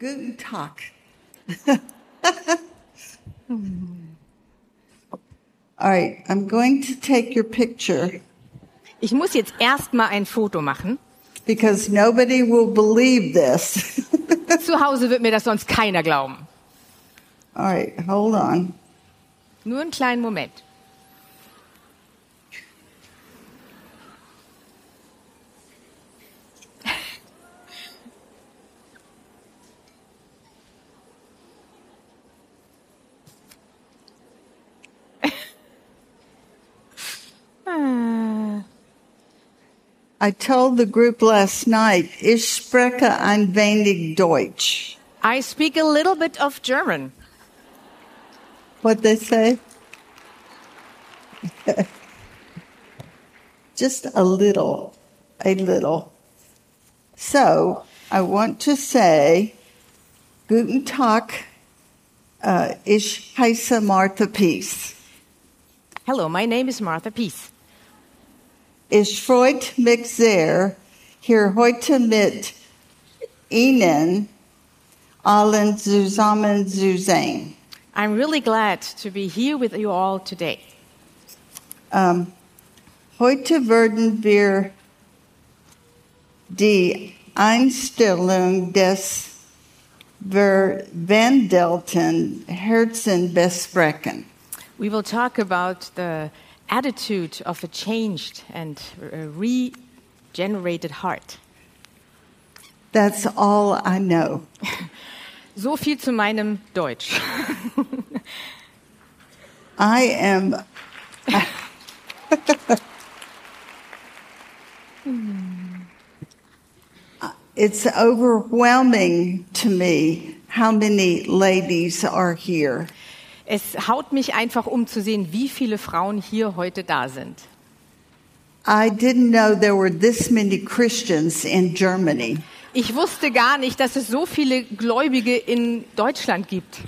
Guten Tag. All right, I'm going to take your picture Ich muss jetzt erstmal ein Foto machen. because nobody will believe this. Zu Hause wird mir das sonst keiner glauben. All right, hold on. Nur einen kleinen Moment. I told the group last night, ich spreche ein wenig Deutsch. I speak a little bit of German. What they say? Just a little, a little. So I want to say, Guten Tag, uh, ich heiße Martha Peace. Hello, my name is Martha Peace. Ich freut mich sehr, hier heute mit Ihnen allen zusammen zu sein. I'm really glad to be here with you all today. Ähm, heute werden wir die Einstellung des verwandelten Herzen besprechen. We will talk about the attitude of a changed and regenerated heart. That's all I know. So viel zu meinem Deutsch. I am. Hmm. it's overwhelming to me how many ladies are here. Es haut mich einfach um zu sehen, wie viele Frauen hier heute da sind. I didn't know there were this many Christians in Germany. Ich wusste gar nicht, dass es so viele Gläubige in Deutschland gibt.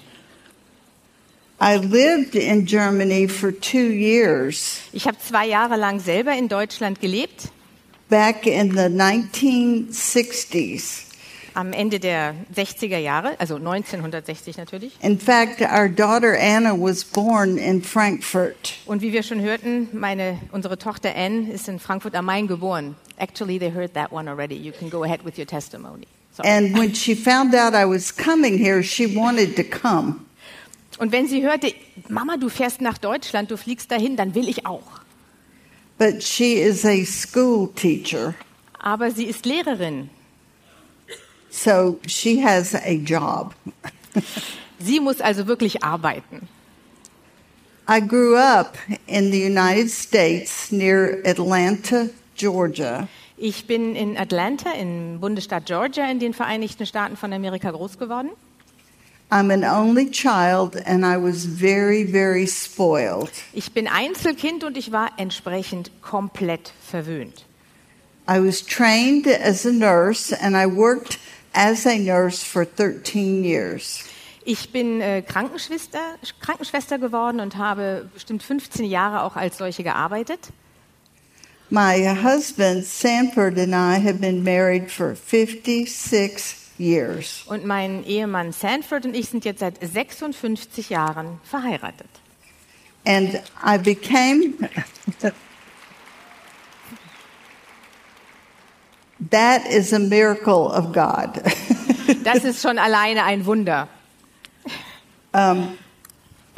I lived in Germany for two years Ich habe zwei Jahre lang selber in Deutschland gelebt, back in the 1960s. Am Ende der 60er Jahre, also 1960 natürlich. In fact, our daughter Anna was born in Frankfurt. Und wie wir schon hörten, meine, unsere Tochter Anne ist in Frankfurt am Main geboren. Actually, they heard that one already. You can go ahead with your testimony. Sorry. And when she found out I was coming here, she wanted to come. Und wenn sie hörte, Mama, du fährst nach Deutschland, du fliegst dahin, dann will ich auch. But she is a school teacher, Aber sie ist Lehrerin. So she has a job. Sie muss also wirklich arbeiten. I grew up in the United States near Atlanta, Georgia. Ich bin in Atlanta, im Bundesstaat Georgia, in den Vereinigten Staaten von Amerika groß geworden. I'm an only child and I was very, very spoiled. Ich bin Einzelkind und ich war entsprechend komplett verwöhnt. I was trained as a nurse and I worked as a nurse for 13 years. Ich bin äh, Krankenschwester, Krankenschwester geworden und habe bestimmt 15 Jahre auch als solche gearbeitet. My husband, Sanford, and I have been married for 56 years. Und mein Ehemann Sanford und ich sind jetzt seit 56 Jahren verheiratet. And I became. That is a miracle of God. Das ist schon alleine ein Wunder. um,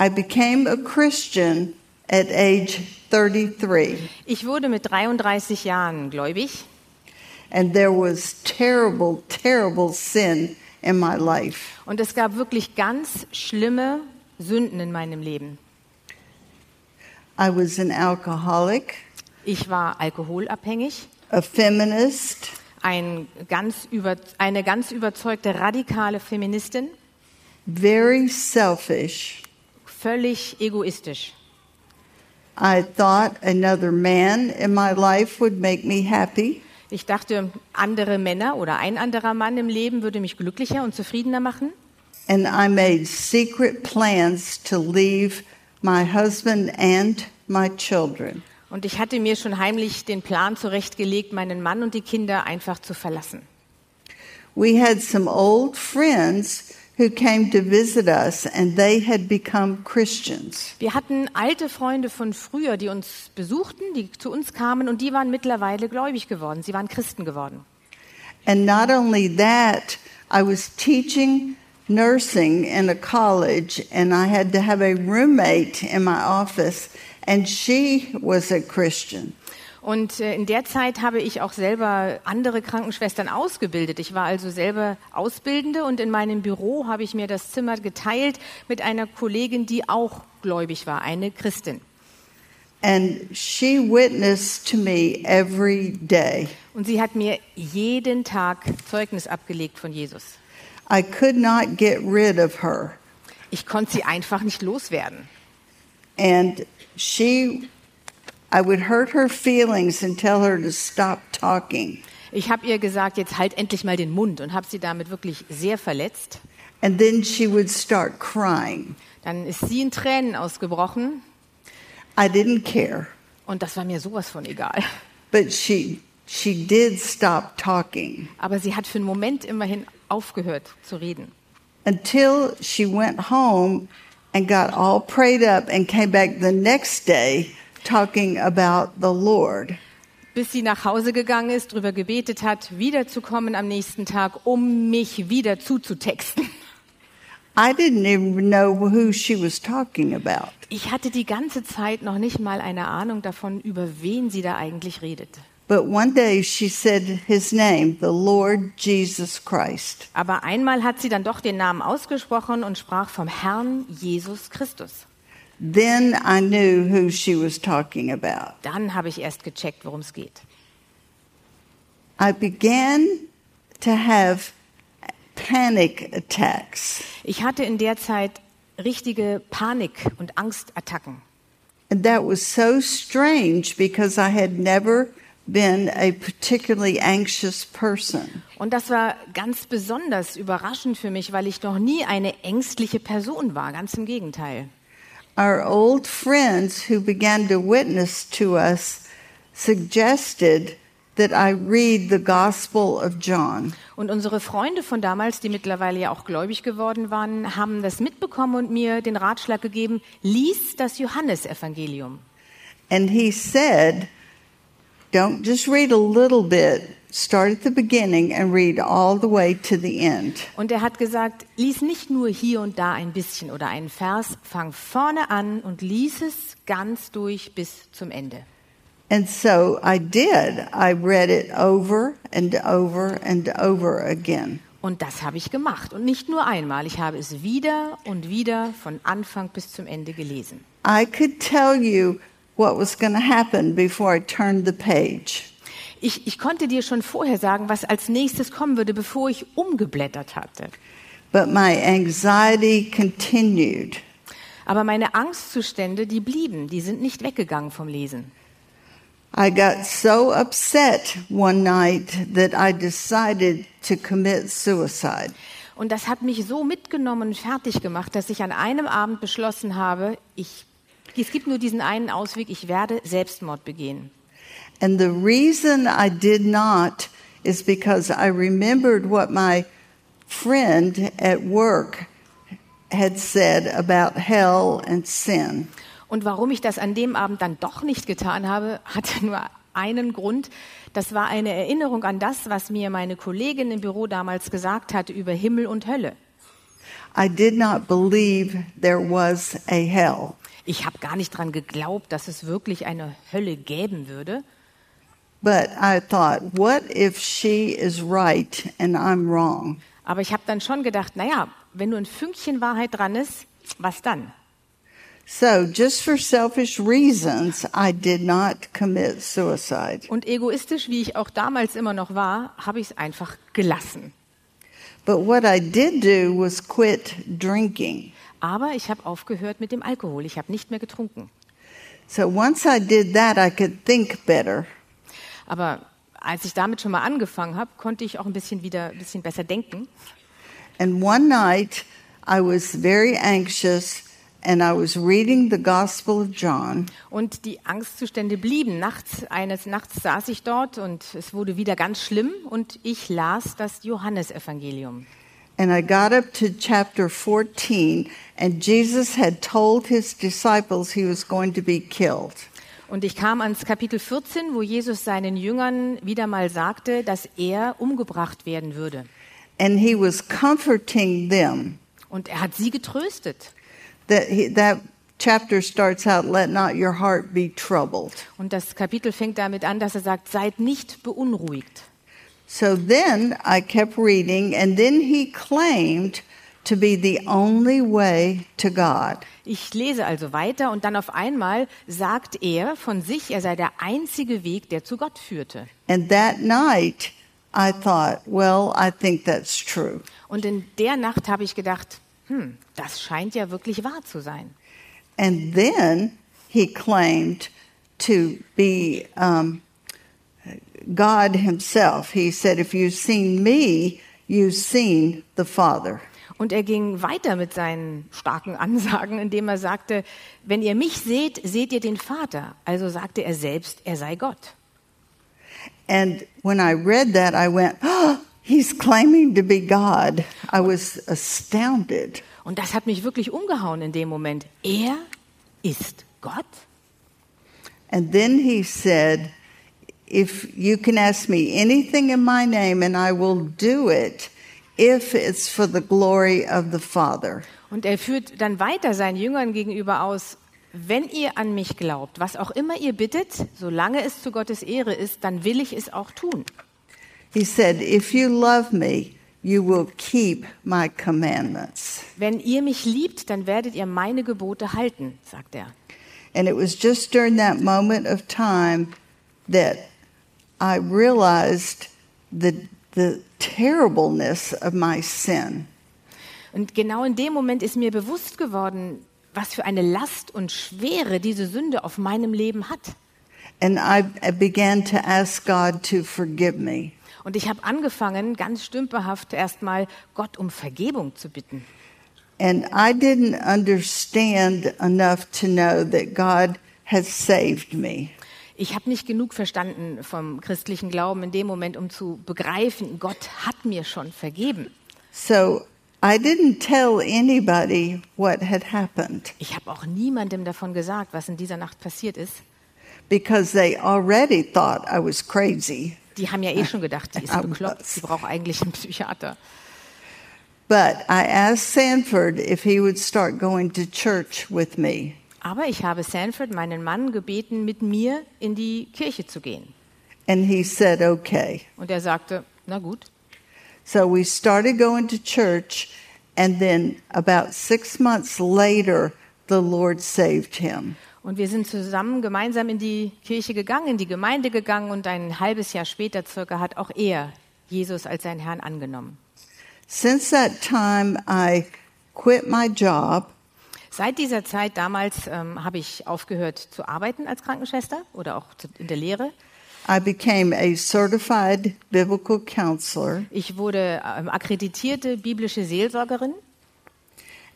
I became a Christian at age 33, Ich wurde mit 33 Jahren gläubig and there was terrible, terrible sin in my life. und es gab wirklich ganz schlimme Sünden in meinem Leben. I was an alcoholic, Ich war alkoholabhängig, a feminist, ein ganz über, eine ganz überzeugte radikale Feministin, very selfish. völlig egoistisch. I thought another man in my life would make me happy. Ich dachte, andere Männer oder ein anderer Mann im Leben würde mich glücklicher und zufriedener machen. And I made secret plans to leave my husband and my children. Und ich hatte mir schon heimlich den Plan zurechtgelegt, meinen Mann und die Kinder einfach zu verlassen. we had some old friends who came to visit us, and they had become Christians. Wir hatten alte Freunde von früher, die uns besuchten, die zu uns kamen und die waren mittlerweile gläubig geworden. Sie waren Christen geworden. And not only that, I was teaching nursing in a college, and I had to have a roommate in my office, and she was a Christian. Und äh, in der Zeit habe ich auch selber andere Krankenschwestern ausgebildet. Ich war also selber Ausbildende und in meinem Büro habe ich mir das Zimmer geteilt mit einer Kollegin, die auch gläubig war, eine Christin. And she witnessed to me every day. Und sie hat mir jeden Tag Zeugnis abgelegt von Jesus. I could not get rid of her. Ich konnte sie einfach nicht loswerden. And she, I would hurt her feelings and tell her to stop talking. Ich habe ihr gesagt, jetzt halt endlich mal den Mund und habe sie damit wirklich sehr verletzt. And then she would start crying. Dann ist sie in Tränen ausgebrochen I didn't care, und das war mir sowas von egal. but she, she did stop talking Aber sie hat für einen Moment immerhin aufgehört zu reden. until she went home and got all prayed up and came back the next day talking about the Lord. Bis sie nach Hause gegangen ist, drüber gebetet hat, wiederzukommen am nächsten Tag, um mich wieder zuzutexten. I didn't even know who she was talking about. Ich hatte die ganze Zeit noch nicht mal eine Ahnung davon, über wen sie da eigentlich redet. But one day she said his name, the Lord Jesus Christ. Aber einmal hat sie dann doch den Namen ausgesprochen und sprach vom Herrn Jesus Christus. Then I knew who she was talking about. Dann habe ich erst gecheckt, worum es geht. I began to have panic attacks. Ich hatte in der Zeit richtige Panik- und Angstattacken. And that was so strange because I had never been a particularly anxious person. Und das war ganz besonders überraschend für mich, weil ich noch nie eine ängstliche Person war. Ganz im Gegenteil. Our old friends who began to witness to us suggested that I read the Gospel of John. Und unsere Freunde von damals, die mittlerweile ja auch gläubig geworden waren, haben das mitbekommen und mir den Ratschlag gegeben, lies das Johannesevangelium. And he said, don't just read a little bit, start at the beginning and read all the way to the end. Und er hat gesagt, lies nicht nur hier und da ein bisschen oder einen Vers, fang vorne an und lies es ganz durch bis zum Ende. And so I did. I read it over and over and over again. Und das habe ich gemacht. Und nicht nur einmal, ich habe es wieder und wieder von Anfang bis zum Ende gelesen. I could tell you what was going to happen before I turned the page. Ich, ich konnte dir schon vorher sagen, was als nächstes kommen würde, bevor ich umgeblättert hatte. But my anxiety continued. Aber meine Angstzustände, die blieben, die sind nicht weggegangen vom Lesen. I got so upset one night that I decided to commit suicide. Und das hat mich so mitgenommen und fertig gemacht, dass ich an einem Abend beschlossen habe, ich, es gibt nur diesen einen Ausweg, ich werde Selbstmord begehen. And the reason I did not is because I remembered what my friend at work had said about hell and sin. Und warum ich das an dem Abend dann doch nicht getan habe, hatte nur einen Grund. Das war eine Erinnerung an das, was mir meine Kollegin im Büro damals gesagt hatte über Himmel und Hölle. I did not believe there was a hell. Ich habe gar nicht dran geglaubt, dass es wirklich eine Hölle geben würde. But I thought, what if she is right and I'm wrong? Aber ich habe dann schon gedacht, naja, wenn nur ein Fünkchen Wahrheit dran ist, was dann? So, just for selfish reasons, I did not commit suicide. Und egoistisch, wie ich auch damals immer noch war, habe ich es einfach gelassen. But what I did do was quit drinking. Aber ich habe aufgehört mit dem Alkohol. Ich habe nicht mehr getrunken. So once I did that, I could think better. Aber als ich damit schon mal angefangen habe, konnte ich auch ein bisschen wieder ein bisschen besser denken. And one night, I was very anxious and I was reading the Gospel of John, Und die Angstzustände blieben. Nachts, eines Nachts saß ich dort und es wurde wieder ganz schlimm und ich las das Johannesevangelium. And I got up to chapter 14, and Jesus had told his disciples he was going to be killed. Und ich kam ans Kapitel 14, wo Jesus seinen Jüngern wieder mal sagte, dass er umgebracht werden würde. And he was comforting them. Und er hat sie getröstet. That, he, that chapter starts out, let not your heart be troubled. Und das Kapitel fängt damit an, dass er sagt, seid nicht beunruhigt. So then I kept reading, and then he claimed to be the only way to God. Ich lese also weiter und dann auf einmal sagt er von sich, er sei der einzige Weg, der zu Gott führte. And that night, I thought, well, I think that's true. Und in der Nacht habe ich gedacht, hm, das scheint ja wirklich wahr zu sein. And then he claimed to be um, God himself. He said, If you've seen me, you've seen the Father. Und er ging weiter mit seinen starken Ansagen, indem er sagte, wenn ihr mich seht, seht ihr den Vater. Also sagte er selbst, er sei Gott. And when I read that, I went, oh, He's claiming to be God. I was astounded. Und das hat mich wirklich umgehauen in dem Moment. Er ist Gott? And then he said, If you can ask me anything in my name, and I will do it if it's for the glory of the Father. Und er führt dann weiter seinen Jüngern gegenüber aus, wenn ihr an mich glaubt, was auch immer ihr bittet, solange es zu Gottes Ehre ist, dann will ich es auch tun. He said, If you love me, you will keep my commandments. Wenn ihr mich liebt, dann werdet ihr meine Gebote halten, sagt er. And it was just during that moment of time that I realized the, the terribleness of my sin. Und genau in dem Moment ist mir bewusst geworden, was für eine Last und Schwere diese Sünde auf meinem Leben hat. And I, began to ask God to forgive me. Und ich habe angefangen, ganz stümperhaft erstmal Gott um Vergebung zu bitten. And I didn't understand enough to know that God has saved me. Ich habe nicht genug verstanden vom christlichen Glauben in dem Moment, um zu begreifen, Gott hat mir schon vergeben. So I didn't tell anybody what had happened Ich habe auch niemandem davon gesagt, was in dieser Nacht passiert ist. because they already thought I was crazy. Die haben ja eh schon gedacht, die ist bekloppt, sie braucht eigentlich einen Psychiater. But I asked Sanford if he would start going to church with me. Aber ich habe Sanford, meinen Mann, gebeten, mit mir in die Kirche zu gehen. And he said, okay. Und er sagte, na gut. So we started going to church, and then about six months later, the Lord saved him. Und wir sind zusammen gemeinsam in die Kirche gegangen, in die Gemeinde gegangen und ein halbes Jahr später circa hat auch er Jesus als seinen Herrn angenommen. Since that time, I quit my job Seit dieser Zeit damals ähm, habe ich aufgehört zu arbeiten als Krankenschwester oder auch zu, in der Lehre. I became a certified biblical counselor, Ich wurde ähm, akkreditierte biblische Seelsorgerin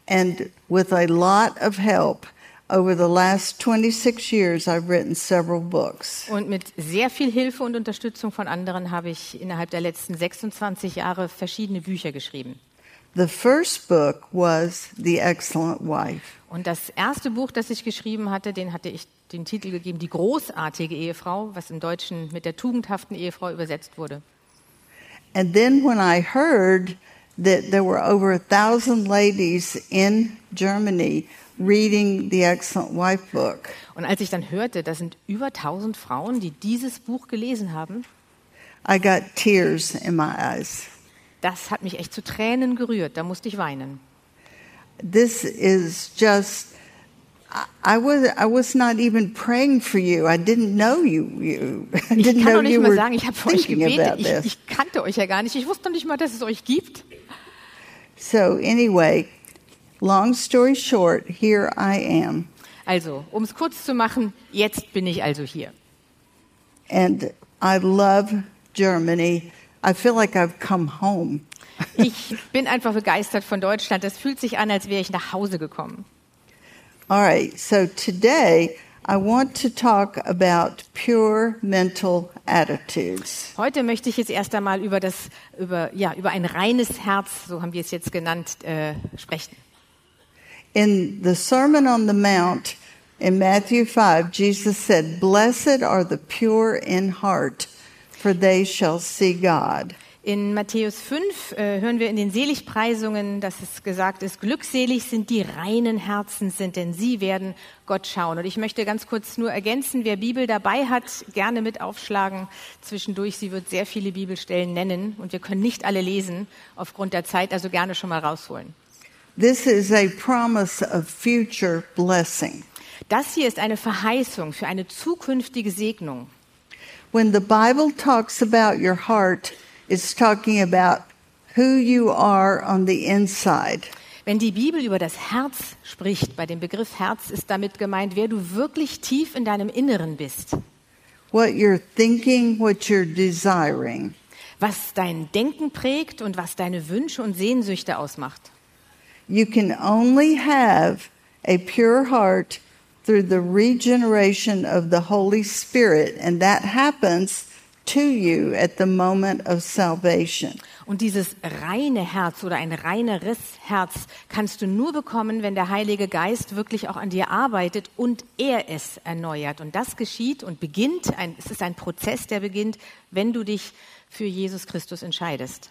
and with a lot of help, over the last 26 years, I've written several books. und mit sehr viel Hilfe und Unterstützung von anderen habe ich innerhalb der letzten 26 Jahre verschiedene Bücher geschrieben. The first book was The Excellent Wife. Und das erste Buch, das ich geschrieben hatte, den hatte ich den Titel gegeben, Die großartige Ehefrau, was im Deutschen mit der tugendhaften Ehefrau übersetzt wurde. And then when I heard that there were over a thousand ladies in Germany reading the Excellent Wife book, Und als ich dann hörte, das sind über 1000 Frauen, die dieses Buch gelesen haben, I got tears in my eyes. Das hat mich echt zu Tränen gerührt. Da musste ich weinen. This is just. I- was I was not even praying for you. I didn't know you. you I Ich didn't kann know doch nicht mal sagen, ich habe für euch gebetet. Ich, ich kannte euch ja gar nicht. Ich wusste noch nicht mal, dass es euch gibt. So anyway, long story short, here I am, Also, um es kurz zu machen, jetzt bin ich also hier. and I love Germany. I feel like I've come home. Ich bin einfach begeistert von Deutschland. Das fühlt sich an, als wäre ich nach Hause gekommen. All right, so today I want to talk about pure mental attitudes. Heute möchte ich jetzt erst einmal über das, über, ja, über ein reines Herz, so haben wir es jetzt genannt, äh, sprechen. In the Sermon on the Mount in Matthew 5, Jesus said, Blessed are the pure in heart, for they shall see God. In Matthäus 5 äh, hören wir in den Seligpreisungen, dass es gesagt ist, glückselig sind die reinen Herzen sind, denn sie werden Gott schauen. Und ich möchte ganz kurz nur ergänzen, wer Bibel dabei hat, gerne mit aufschlagen zwischendurch. Sie wird sehr viele Bibelstellen nennen und wir können nicht alle lesen aufgrund der Zeit, also gerne schon mal rausholen. This is a promise of future blessing. Das hier ist eine Verheißung für eine zukünftige Segnung. When the Bible talks about your heart, it's talking about who you are on the inside. Wenn die Bibel über das Herz spricht, bei dem Begriff Herz ist damit gemeint, wer du wirklich tief in deinem Inneren bist, What you're thinking, what you're desiring. was dein Denken prägt und was deine Wünsche und Sehnsüchte ausmacht. You can only have a pure heart through the regeneration of the Holy Spirit, and that happens to you at the moment of salvation. Und dieses reine Herz oder ein reineres Herz kannst du nur bekommen, wenn der Heilige Geist wirklich auch an dir arbeitet und er es erneuert. Und das geschieht und beginnt, ein, es ist ein Prozess, der beginnt, wenn du dich für Jesus Christus entscheidest.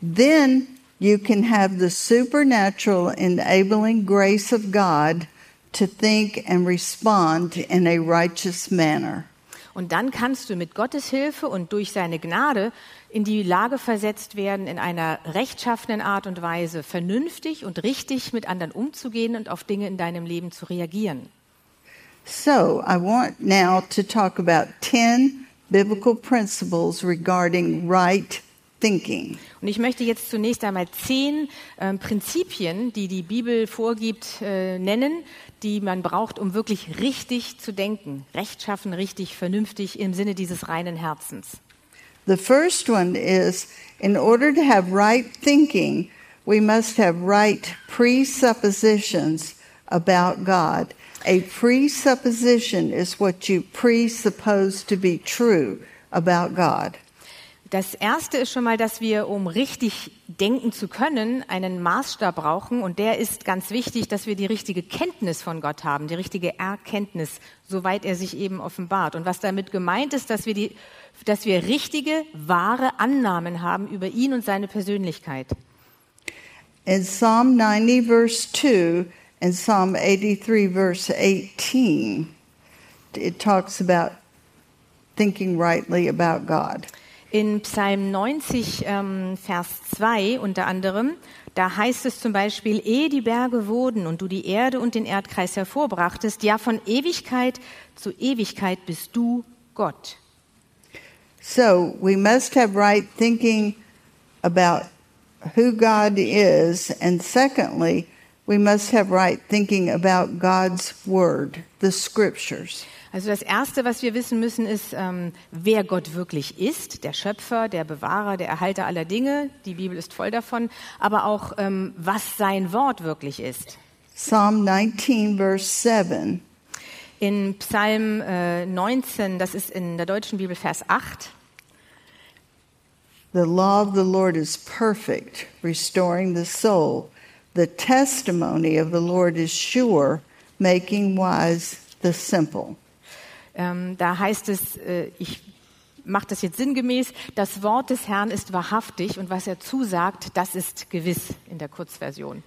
Then you can have the supernatural enabling grace of God to think and respond in a righteous manner. Und dann kannst du mit Gottes Hilfe und durch seine Gnade in die Lage versetzt werden, in einer rechtschaffenen Art und Weise vernünftig und richtig mit anderen umzugehen und auf Dinge in deinem Leben zu reagieren. So, I want now to talk about 10 biblical principles regarding right thinking. Und ich möchte jetzt zunächst einmal zehn ähm, Prinzipien, die die Bibel vorgibt, äh, nennen, die man braucht, um wirklich richtig zu denken, rechtschaffen, richtig, vernünftig im Sinne dieses reinen Herzens. The first one is in order to have right thinking, we must have right presuppositions about God. A presupposition is what you presuppose to be true about God. Das erste ist schon mal, dass wir, um richtig denken zu können, einen Maßstab brauchen. Und der ist ganz wichtig, dass wir die richtige Kenntnis von Gott haben, die richtige Erkenntnis, soweit er sich eben offenbart. Und was damit gemeint ist, dass wir, die, dass wir richtige, wahre Annahmen haben über ihn und seine Persönlichkeit. In Psalm 90, verse 2, and Psalm 83, verse 18, it talks about thinking rightly about God. In Psalm 90, ähm, Vers 2 unter anderem, da heißt es zum Beispiel, ehe die Berge wurden und du die Erde und den Erdkreis hervorbrachtest, ja von Ewigkeit zu Ewigkeit bist du Gott. So we must have right thinking about who God is, and secondly, we must have right thinking about God's Word, the Scriptures. Also das Erste, was wir wissen müssen, ist, ähm, wer Gott wirklich ist, der Schöpfer, der Bewahrer, der Erhalter aller Dinge. Die Bibel ist voll davon, aber auch, ähm, was sein Wort wirklich ist. Psalm 19, verse 7. In Psalm äh, 19, das ist in der deutschen Bibel Vers 8, The law of the Lord is perfect, restoring the soul. The testimony of the Lord is sure, making wise the simple. Ähm, da heißt es, äh, ich mache das jetzt sinngemäß, das Wort des Herrn ist wahrhaftig und was er zusagt, das ist gewiss in der Kurzversion.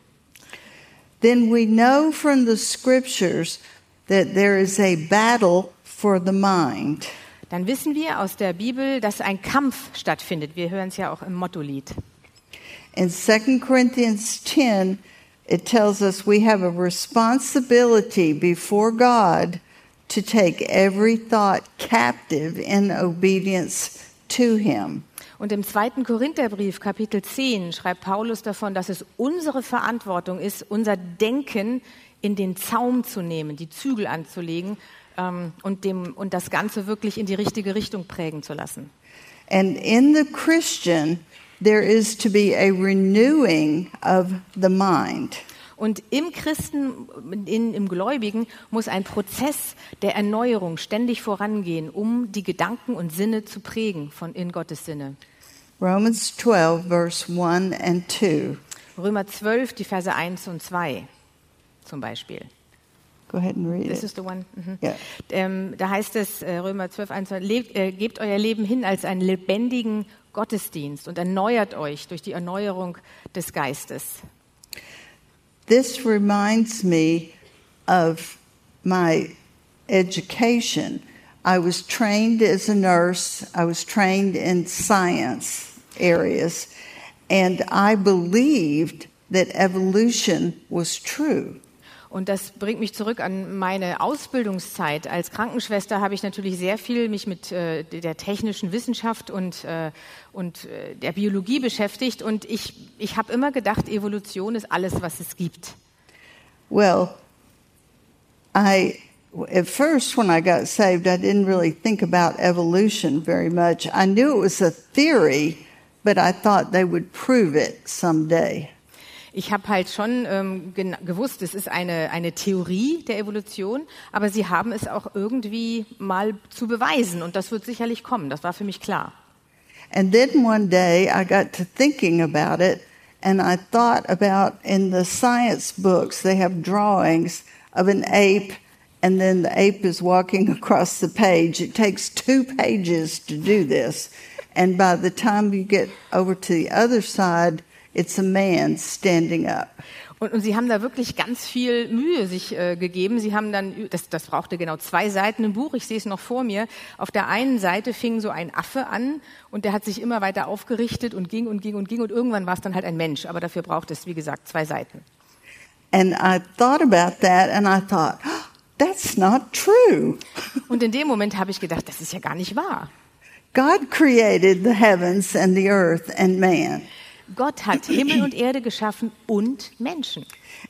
Then we know from the scriptures that there is a battle for the mind. Dann wissen wir aus der Bibel, dass ein Kampf stattfindet. Wir hören es ja auch im Mottolied. In 2 Corinthians 10, it tells us we have a responsibility before God to take every thought captive in obedience to Him. Und im zweiten Korintherbrief, Kapitel 10, schreibt Paulus davon, dass es unsere Verantwortung ist, unser Denken in den Zaum zu nehmen, die Zügel anzulegen ähm, und, dem, und das Ganze wirklich in die richtige Richtung prägen zu lassen. And in the Christian, there is to be a renewing of the mind. Und im Christen, in, im Gläubigen, muss ein Prozess der Erneuerung ständig vorangehen, um die Gedanken und Sinne zu prägen von in Gottes Sinne. Romans 12, verse 1 and 2. Römer 12, die Verse 1 und 2 zum Beispiel. Go ahead and read This it. is the one. Mhm. Yeah. Ähm, da heißt es, äh, Römer 12, 1, 2, lebt, äh, gebt euer Leben hin als einen lebendigen Gottesdienst und erneuert euch durch die Erneuerung des Geistes. This reminds me of my education. I was trained as a nurse, I was trained in science areas, and I believed that evolution was true. Und das bringt mich zurück an meine Ausbildungszeit. Als Krankenschwester habe ich natürlich sehr viel mich mit äh, der technischen Wissenschaft und, äh, und äh, der Biologie beschäftigt. Und ich, ich habe immer gedacht, Evolution ist alles, was es gibt. Well, I at first when I got saved, I didn't really think about evolution very much. I knew it was a theory, but I thought they would prove it someday. Ich habe halt schon ähm, gewusst, es ist eine, eine Theorie der Evolution, aber sie haben es auch irgendwie mal zu beweisen. Und das wird sicherlich kommen. Das war für mich klar. And then one day I got to thinking about it, and I thought about in the science books, they have drawings of an ape, and then the ape is walking across the page. It takes two pages to do this. And by the time you get over to the other side, it's a man standing up. Und, und sie haben da wirklich ganz viel Mühe sich äh, gegeben. Sie haben dann, das, das brauchte genau zwei Seiten im Buch, ich sehe es noch vor mir. Auf der einen Seite fing so ein Affe an und der hat sich immer weiter aufgerichtet und ging und ging und ging und irgendwann war es dann halt ein Mensch. Aber dafür braucht es, wie gesagt, zwei Seiten. And I thought about that, and I thought, "Oh, that's not true. Und in dem Moment habe ich gedacht, das ist ja gar nicht wahr. God created the heavens and the earth and man. Gott hat Himmel und Erde geschaffen und Menschen.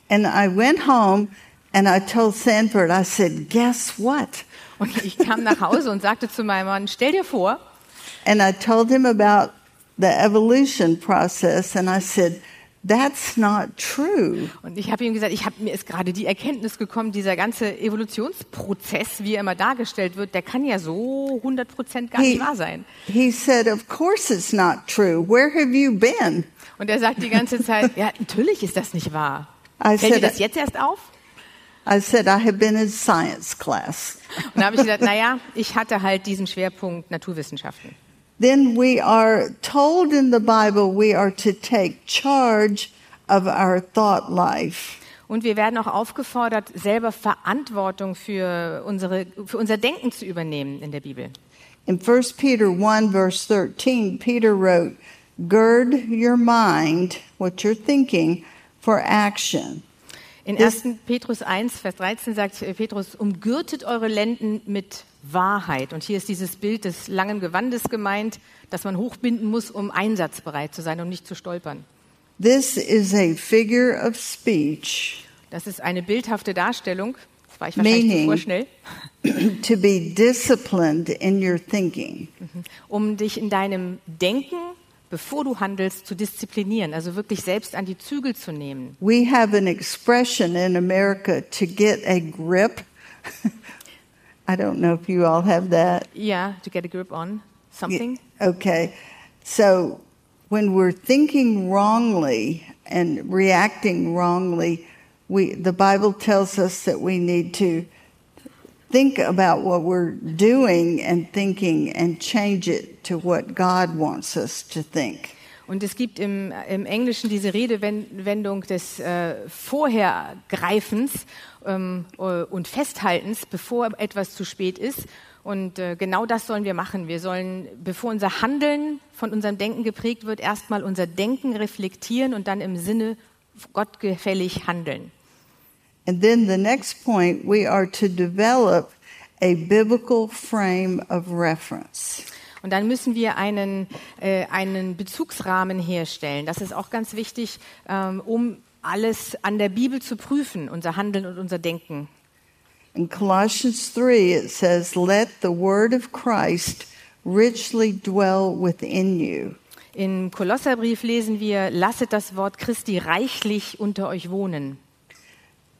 And I went home and I told Sanford, I said, guess what? Und ich kam nach Hause und sagte zu meinem Mann, stell dir vor, And I told him about the evolution process and I said, that's not true. und ich habe ihm gesagt, ich hab, mir ist gerade die Erkenntnis gekommen, dieser ganze Evolutionsprozess, wie er immer dargestellt wird, der kann ja so 100 Prozent gar nicht wahr sein. he said, of course it's not true. Where have you been? Und er sagt die ganze Zeit, ja, natürlich ist das nicht wahr. I Fällt dir said, das jetzt erst auf? I said, I have been in science class. Und da habe ich gesagt, naja, ich hatte halt diesen Schwerpunkt Naturwissenschaften. Then we are told in the Bible we are to take charge of our thought life. Und wir werden auch aufgefordert, selber Verantwortung für, unsere, für unser Denken zu übernehmen in der Bibel. In 1 Peter 1, verse 13, Peter wrote, Gird your mind, what you're thinking, for action. In Das- 1. Petrus 1, Vers 13 sagt äh, Petrus, umgürtet eure Lenden mit Wahrheit. Und hier ist dieses Bild des langen Gewandes gemeint, das man hochbinden muss, um einsatzbereit zu sein und nicht zu stolpern. This is a figure of speech Das ist eine bildhafte Darstellung. Das war ich wahrscheinlich Meaning- zuvor schnell. to be disciplined in your thinking. Um dich in deinem Denken, bevor du handelst, zu disziplinieren. Also wirklich selbst an die Zügel zu nehmen. We have an expression in America to get a grip. I don't know if you all have that. Yeah, to get a grip on something. Okay. So when we're thinking wrongly and reacting wrongly, we the Bible tells us that we need to think about what we're doing and thinking and change it to what God wants us to think. Und es gibt im, im Englischen diese Redewendung des äh, Vorhergreifens ähm, äh, und Festhaltens, bevor etwas zu spät ist. Und äh, genau das sollen wir machen. Wir sollen, bevor unser Handeln von unserem Denken geprägt wird, erstmal unser Denken reflektieren und dann im Sinne gottgefällig handeln. And then the next point, we are to develop a biblical frame of reference. Und dann müssen wir einen, äh, einen Bezugsrahmen herstellen. Das ist auch ganz wichtig, ähm, um alles an der Bibel zu prüfen, unser Handeln und unser Denken. In Colossians 3, it says, Let the word of Christ richly dwell within you. Im Kolosserbrief lesen wir, lasset das Wort Christi reichlich unter euch wohnen.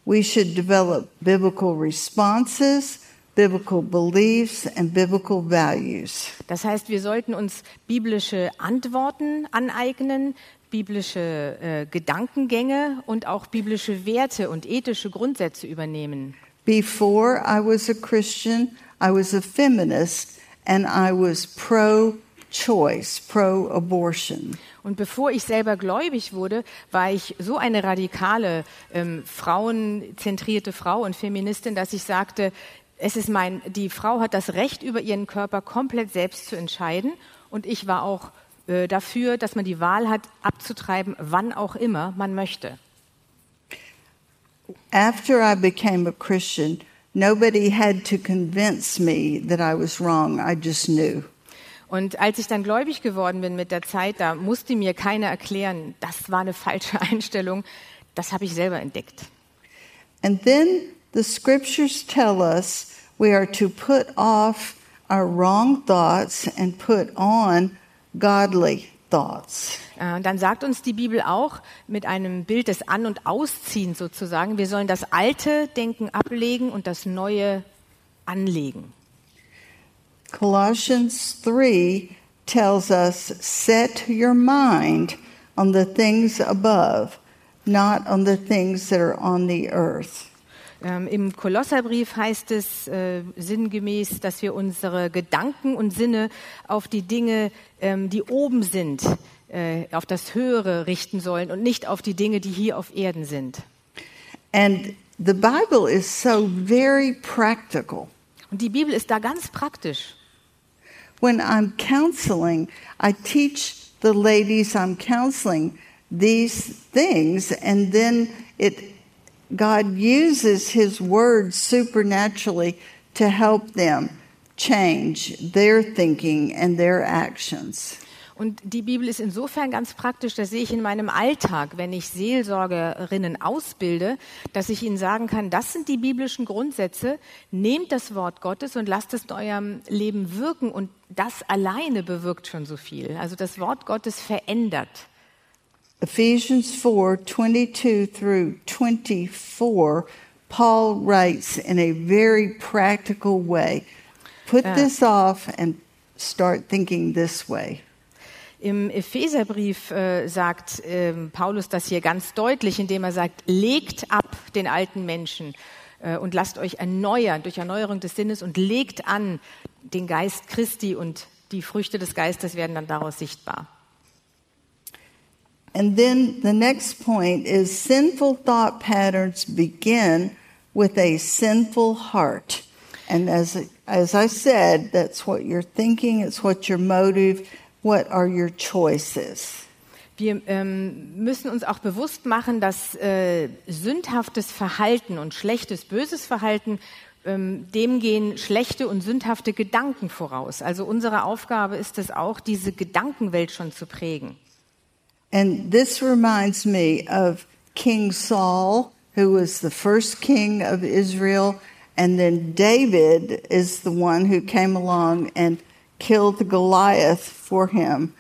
We should develop biblical responses, biblical beliefs, and biblical values. Das heißt, wir sollten uns biblische Antworten aneignen, biblische äh, Gedankengänge und auch biblische Werte und ethische Grundsätze übernehmen. Before I was a Christian, I was a feminist and I was pro choice, pro abortion. Und bevor ich selber gläubig wurde, war ich so eine radikale ähm, frauenzentrierte Frau und Feministin, dass ich sagte, es ist mein, die Frau hat das Recht über ihren Körper komplett selbst zu entscheiden. Und ich war auch äh, dafür, dass man die Wahl hat, abzutreiben, wann auch immer man möchte. After I became a Christian, nobody had to convince me that I was wrong. I just knew. Und als ich dann gläubig geworden bin mit der Zeit, da musste mir keiner erklären, das war eine falsche Einstellung. Das habe ich selber entdeckt. And then the scriptures tell us we are to put off our wrong thoughts and put on godly thoughts. Äh, Dann sagt uns die Bibel auch mit einem Bild des An- und Ausziehen sozusagen, wir sollen das alte Denken ablegen und das neue anlegen. Colossians 3 tells us set your mind on the things above, not on the things that are on the earth. Ähm, Im Kolosserbrief heißt es äh, sinngemäß, dass wir unsere Gedanken und Sinne auf die Dinge, ähm, die oben sind, äh, auf das Höhere richten sollen und nicht auf die Dinge, die hier auf Erden sind. And the Bible is so very practical. Und die Bibel ist da ganz praktisch. When I'm counseling, I teach the ladies I'm counseling these things, and then it God uses His Word supernaturally to help them change their thinking and their actions. Und die Bibel ist insofern ganz praktisch, das sehe ich in meinem Alltag, wenn ich Seelsorgerinnen ausbilde, dass ich ihnen sagen kann, das sind die biblischen Grundsätze, nehmt das Wort Gottes und lasst es in eurem Leben wirken und das alleine bewirkt schon so viel. Also das Wort Gottes verändert. Ephesians 4 22 through 24, Paul writes in a very practical way put Yeah. this off and start thinking this way. Im Epheserbrief äh, sagt ähm, Paulus das hier ganz deutlich, indem er sagt, legt ab den alten Menschen äh, und lasst euch erneuern durch Erneuerung des Sinnes und legt an den Geist Christi und die Früchte des Geistes werden dann daraus sichtbar. And then the next point is sinful thought patterns begin with a sinful heart. And as, as I said, that's what you're thinking, it's what your motive, what are your choices. Wir ähm, müssen uns auch bewusst machen, dass äh, sündhaftes Verhalten und schlechtes, böses Verhalten, ähm, dem gehen schlechte und sündhafte Gedanken voraus. Also unsere Aufgabe ist es auch, diese Gedankenwelt schon zu prägen. And this reminds me of King Saul, who was the first king of Israel, and then David is the one who came along and killed Goliath for him.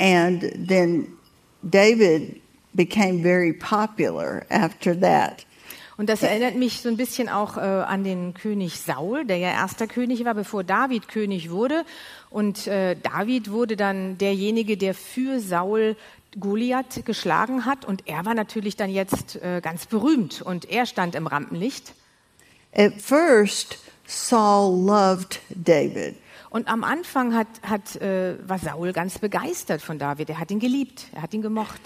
And then David became very popular after that. Und das erinnert mich so ein bisschen auch äh, an den König Saul, der ja erster König war, bevor David König wurde. Und äh, David wurde dann derjenige, der für Saul Goliath geschlagen hat. Und er war natürlich dann jetzt äh, ganz berühmt und er stand im Rampenlicht. At first, Saul loved David. Und am Anfang hat, hat, äh, war Saul ganz begeistert von David. Er hat ihn geliebt, er hat ihn gemocht.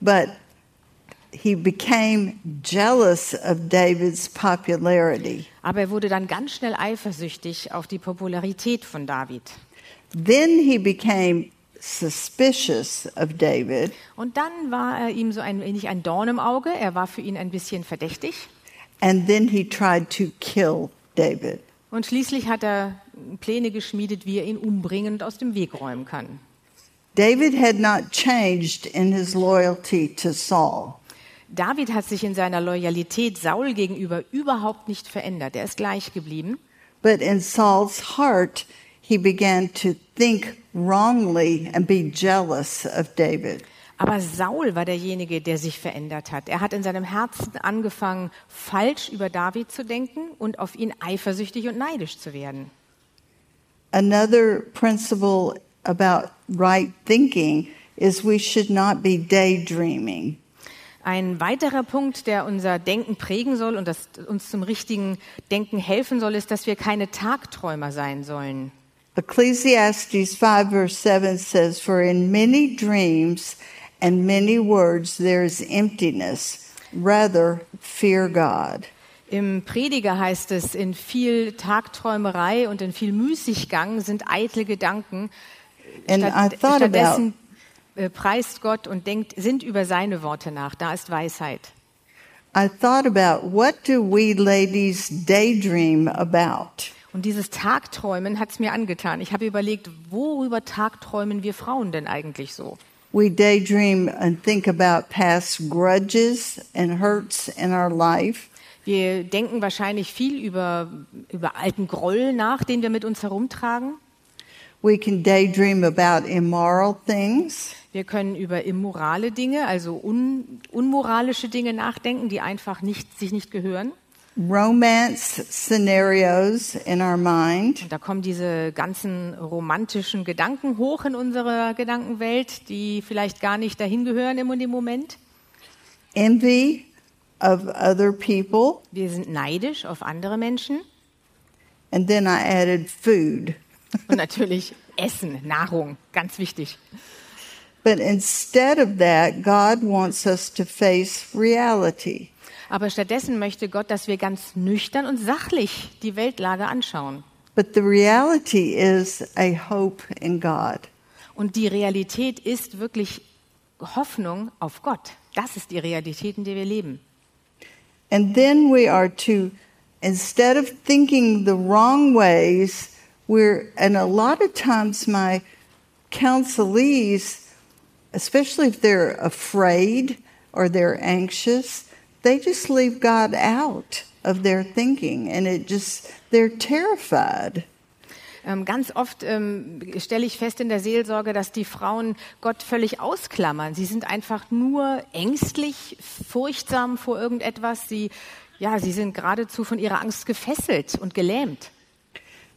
But he became jealous of David's popularity. Aber er wurde dann ganz schnell eifersüchtig auf die Popularität von David. Then he became suspicious of David. Und dann war er ihm so ein wenig ein Dorn im Auge. Er war für ihn ein bisschen verdächtig. And then he tried to kill David. Und schließlich hat er Pläne geschmiedet, wie er ihn umbringen und aus dem Weg räumen kann. David had not changed in his loyalty to Saul. David hat sich in seiner Loyalität Saul gegenüber überhaupt nicht verändert. Er ist gleich geblieben. But in Saul's heart, he began to think wrongly and be jealous of David. Aber Saul war derjenige, der sich verändert hat. Er hat in seinem Herzen angefangen, falsch über David zu denken und auf ihn eifersüchtig und neidisch zu werden. Another principle about right thinking is we should not be daydreaming. Ein weiterer Punkt, der unser Denken prägen soll und das uns zum richtigen Denken helfen soll, ist, dass wir keine Tagträumer sein sollen. Ecclesiastes 5 verse 7 says, For in many dreams and many words there is emptiness. Rather, fear God. Im Prediger heißt es, in viel Tagträumerei und in viel Müßiggang sind eitle Gedanken. And I Statt, thought about stattdessen äh, preist Gott und denkt, sind über seine Worte nach. Da ist Weisheit. I thought about what do we ladies daydream about? Und dieses Tagträumen hat es mir angetan. Ich habe überlegt, worüber tagträumen wir Frauen denn eigentlich so? We daydream and think about past grudges and hurts in our life. Wir denken wahrscheinlich viel über, über alten Groll nach, den wir mit uns herumtragen. We can daydream about immoral things. Wir können über immorale Dinge, also un, unmoralische Dinge nachdenken, die einfach nicht, sich nicht gehören. Romance scenarios in our mind, Und da kommen diese ganzen romantischen Gedanken hoch in unserer Gedankenwelt, die vielleicht gar nicht dahin gehören im, im Moment. envy of other people, Wir sind neidisch auf andere Menschen and then I added food. und natürlich Essen, Nahrung, ganz wichtig. But instead of that, God wants us to face reality. Aber stattdessen möchte Gott, dass wir ganz nüchtern und sachlich die Weltlage anschauen. But the reality is a hope in God. Und die Realität ist wirklich Hoffnung auf Gott. Das ist die Realität, in der wir leben. And then we are to, instead of thinking the wrong ways, we're, and a lot of times my counselees, especially if they're afraid or they're anxious, they just leave God out of their thinking and it just, they're terrified. Ähm, ganz oft ähm, stelle ich fest in der Seelsorge, dass die Frauen Gott völlig ausklammern. Sie sind einfach nur ängstlich, furchtsam vor irgendetwas. Sie, ja, sie sind geradezu von ihrer Angst gefesselt und gelähmt.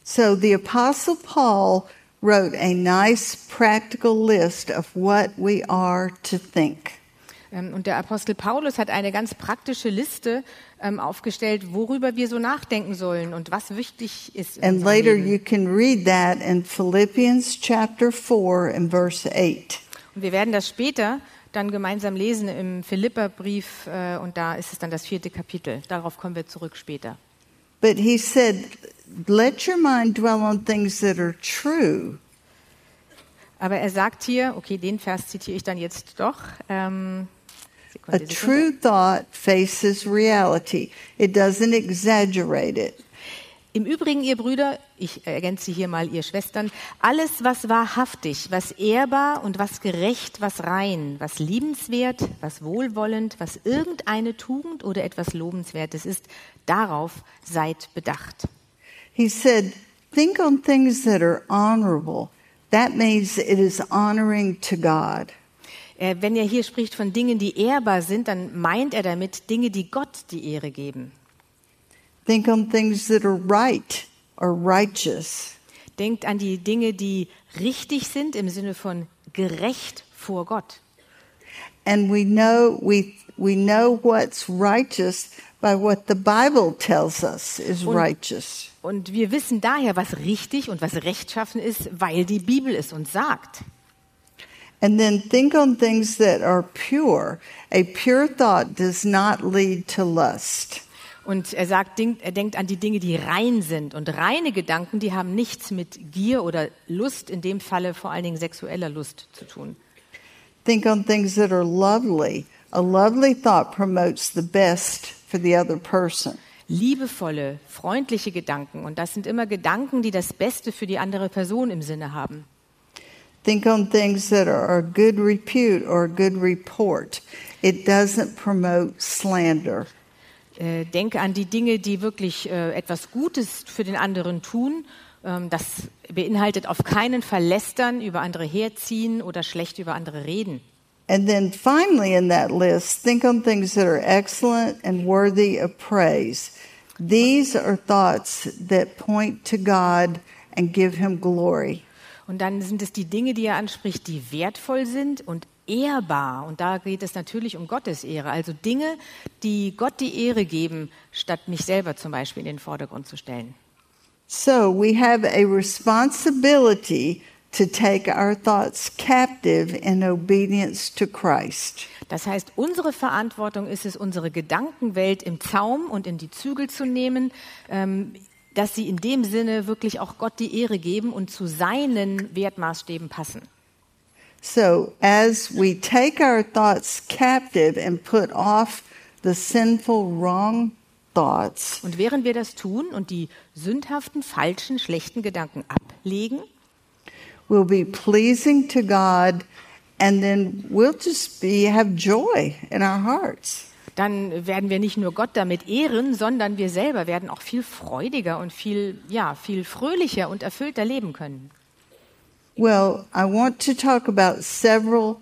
So the Apostle Paul wrote a nice practical list of what we are to think. Ähm, und der Apostel Paulus hat eine ganz praktische Liste ähm, aufgestellt, worüber wir so nachdenken sollen und was wichtig ist. In And later Leben. you can read that in Philippians chapter 4 and verse 8. Und wir werden das später dann gemeinsam lesen im Philipperbrief äh, und da ist es dann das vierte Kapitel. Darauf kommen wir zurück später. But he said, let your mind dwell on things that are true. Aber er sagt hier, okay, den Vers zitiere ich dann jetzt doch. Ähm, A true thought faces reality. It doesn't exaggerate it. Im Übrigen, ihr Brüder, ich ergänze hier mal ihr Schwestern, alles, was wahrhaftig, was ehrbar und was gerecht, was rein, was liebenswert, was wohlwollend, was irgendeine Tugend oder etwas Lobenswertes ist, darauf seid bedacht. He said, think on things that are honorable. That means it is honoring to God. Äh, Wenn er hier spricht von Dingen, die ehrbar sind, dann meint er damit Dinge, die Gott die Ehre geben. Think on things that are right or righteous. Denkt an die Dinge, die richtig sind im Sinne von gerecht vor Gott. And we know we we know what's righteous by what the Bible tells us is Und- righteous. Und wir wissen daher, was richtig und was rechtschaffen ist, weil die Bibel es uns sagt. And then think on things that are pure. A pure thought does not lead to lust. Und er sagt, er denkt an die Dinge, die rein sind. Und reine Gedanken, die haben nichts mit Gier oder Lust, in dem Falle vor allen Dingen sexueller Lust zu tun. Think on things that are lovely. A lovely thought promotes the best for the other person. Liebevolle, freundliche Gedanken. Und das sind immer Gedanken, die das Beste für die andere Person im Sinne haben. Think on things that are a good repute or a good report. It doesn't promote slander. Äh, denke an die Dinge, die wirklich äh, etwas Gutes für den anderen tun. Ähm, das beinhaltet auf keinen Fall lästern, über andere herziehen oder schlecht über andere reden. And then finally in that list, think on things that are excellent and worthy of praise. These are thoughts that point to God and give him glory. Und dann sind es die Dinge, die er anspricht, die wertvoll sind und ehrbar. Und da geht es natürlich um Gottes Ehre. Also Dinge, die Gott die Ehre geben, statt mich selber zum Beispiel in den Vordergrund zu stellen. So we have a responsibility to take our thoughts captive in obedience to Christ. Das heißt, unsere Verantwortung ist es, unsere Gedankenwelt im Zaum und in die Zügel zu nehmen, ähm, dass sie in dem Sinne wirklich auch Gott die Ehre geben und zu seinen Wertmaßstäben passen. So as we take our thoughts captive and put off the sinful, wrong thoughts, Und während wir das tun und die sündhaften, falschen, schlechten Gedanken ablegen, we'll be pleasing to God and then we'll just be have joy in our hearts. Dann werden wir nicht nur Gott damit ehren, sondern wir selber werden auch viel freudiger und viel, ja, viel fröhlicher und erfüllter leben können. Well, I want to talk about several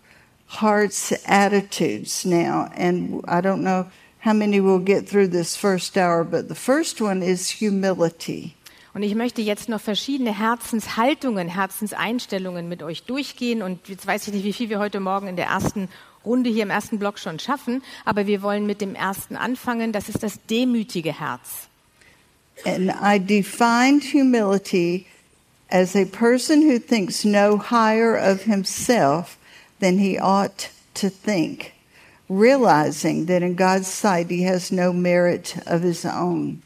hearts attitudes now, and I don't know how many we'll get through this first hour, but the first one is humility. Und ich möchte jetzt noch verschiedene Herzenshaltungen, Herzenseinstellungen mit euch durchgehen. Und jetzt weiß ich nicht, wie viel wir heute Morgen in der ersten Runde hier im ersten Block schon schaffen. Aber wir wollen mit dem ersten anfangen. Das ist das demütige Herz. And I defined humility as a person who thinks no higher of himself than he ought to think, realizing that in God's sight he has no merit of his own.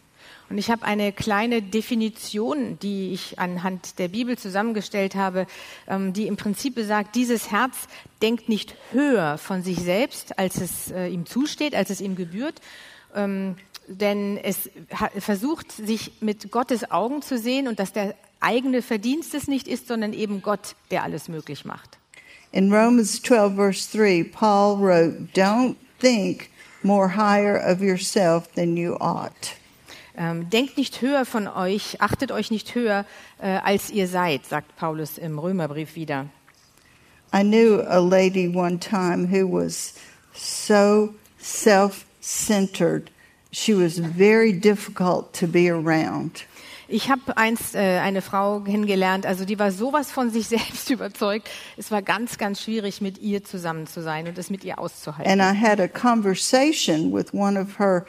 Und ich habe eine kleine Definition, die ich anhand der Bibel zusammengestellt habe, ähm, die im Prinzip besagt, dieses Herz denkt nicht höher von sich selbst, als es äh, ihm zusteht, als es ihm gebührt, ähm, denn es versucht, sich mit Gottes Augen zu sehen und dass der eigene Verdienst es nicht ist, sondern eben Gott, der alles möglich macht. In Romans 12, verse 3, Paul wrote, Don't think more higher of yourself than you ought. Ähm, denkt nicht höher von euch, achtet euch nicht höher, äh, als ihr seid, sagt Paulus im Römerbrief wieder. I knew a lady one time who was so self centered, she was very difficult to be around. Ich habe einst äh, eine Frau kennengelernt, also die war sowas von sich selbst überzeugt. Es war ganz, ganz schwierig, mit ihr zusammen zu sein und es mit ihr auszuhalten. And I had a conversation with one of her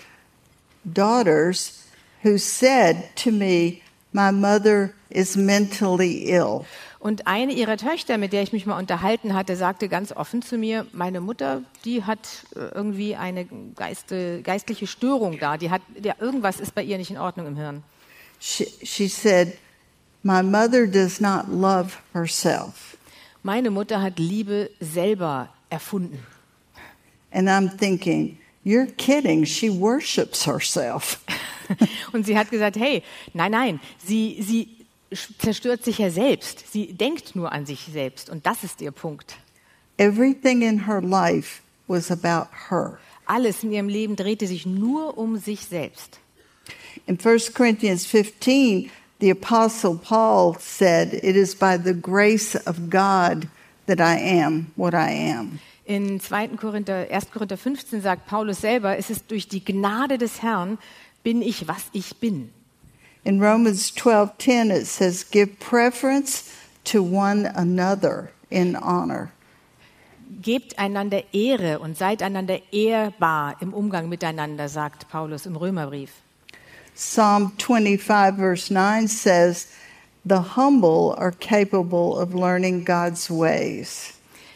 daughters who said to me, My mother is mentally ill. Und eine ihrer Töchter, mit der ich mich mal unterhalten hatte, sagte ganz offen zu mir, meine Mutter, die hat äh, irgendwie eine Geiste, geistliche Störung da. Die hat, ja, irgendwas ist bei ihr nicht in Ordnung im Hirn. She, she said, My mother does not love herself. Meine Mutter hat Liebe selber erfunden. And I'm thinking, You're kidding. She worships herself. Und sie hat gesagt, hey, nein, nein, sie, sie zerstört sich ja selbst. Sie denkt nur an sich selbst. Und das ist ihr Punkt. Everything in her life was about her. Alles in ihrem Leben drehte sich nur um sich selbst. In 1 Corinthians 15, the Apostle Paul said, It is by the grace of God that I am what I am. In 2. Korinther, 1. Korinther 15 sagt Paulus selber, es ist durch die Gnade des Herrn bin ich, was ich bin. In Romans 12:10 it says give preference to one another in honor. Gebt einander Ehre und seid einander ehrbar im Umgang miteinander, sagt Paulus im Römerbrief. Psalm 25 verse 9 says the humble are capable of learning God's ways.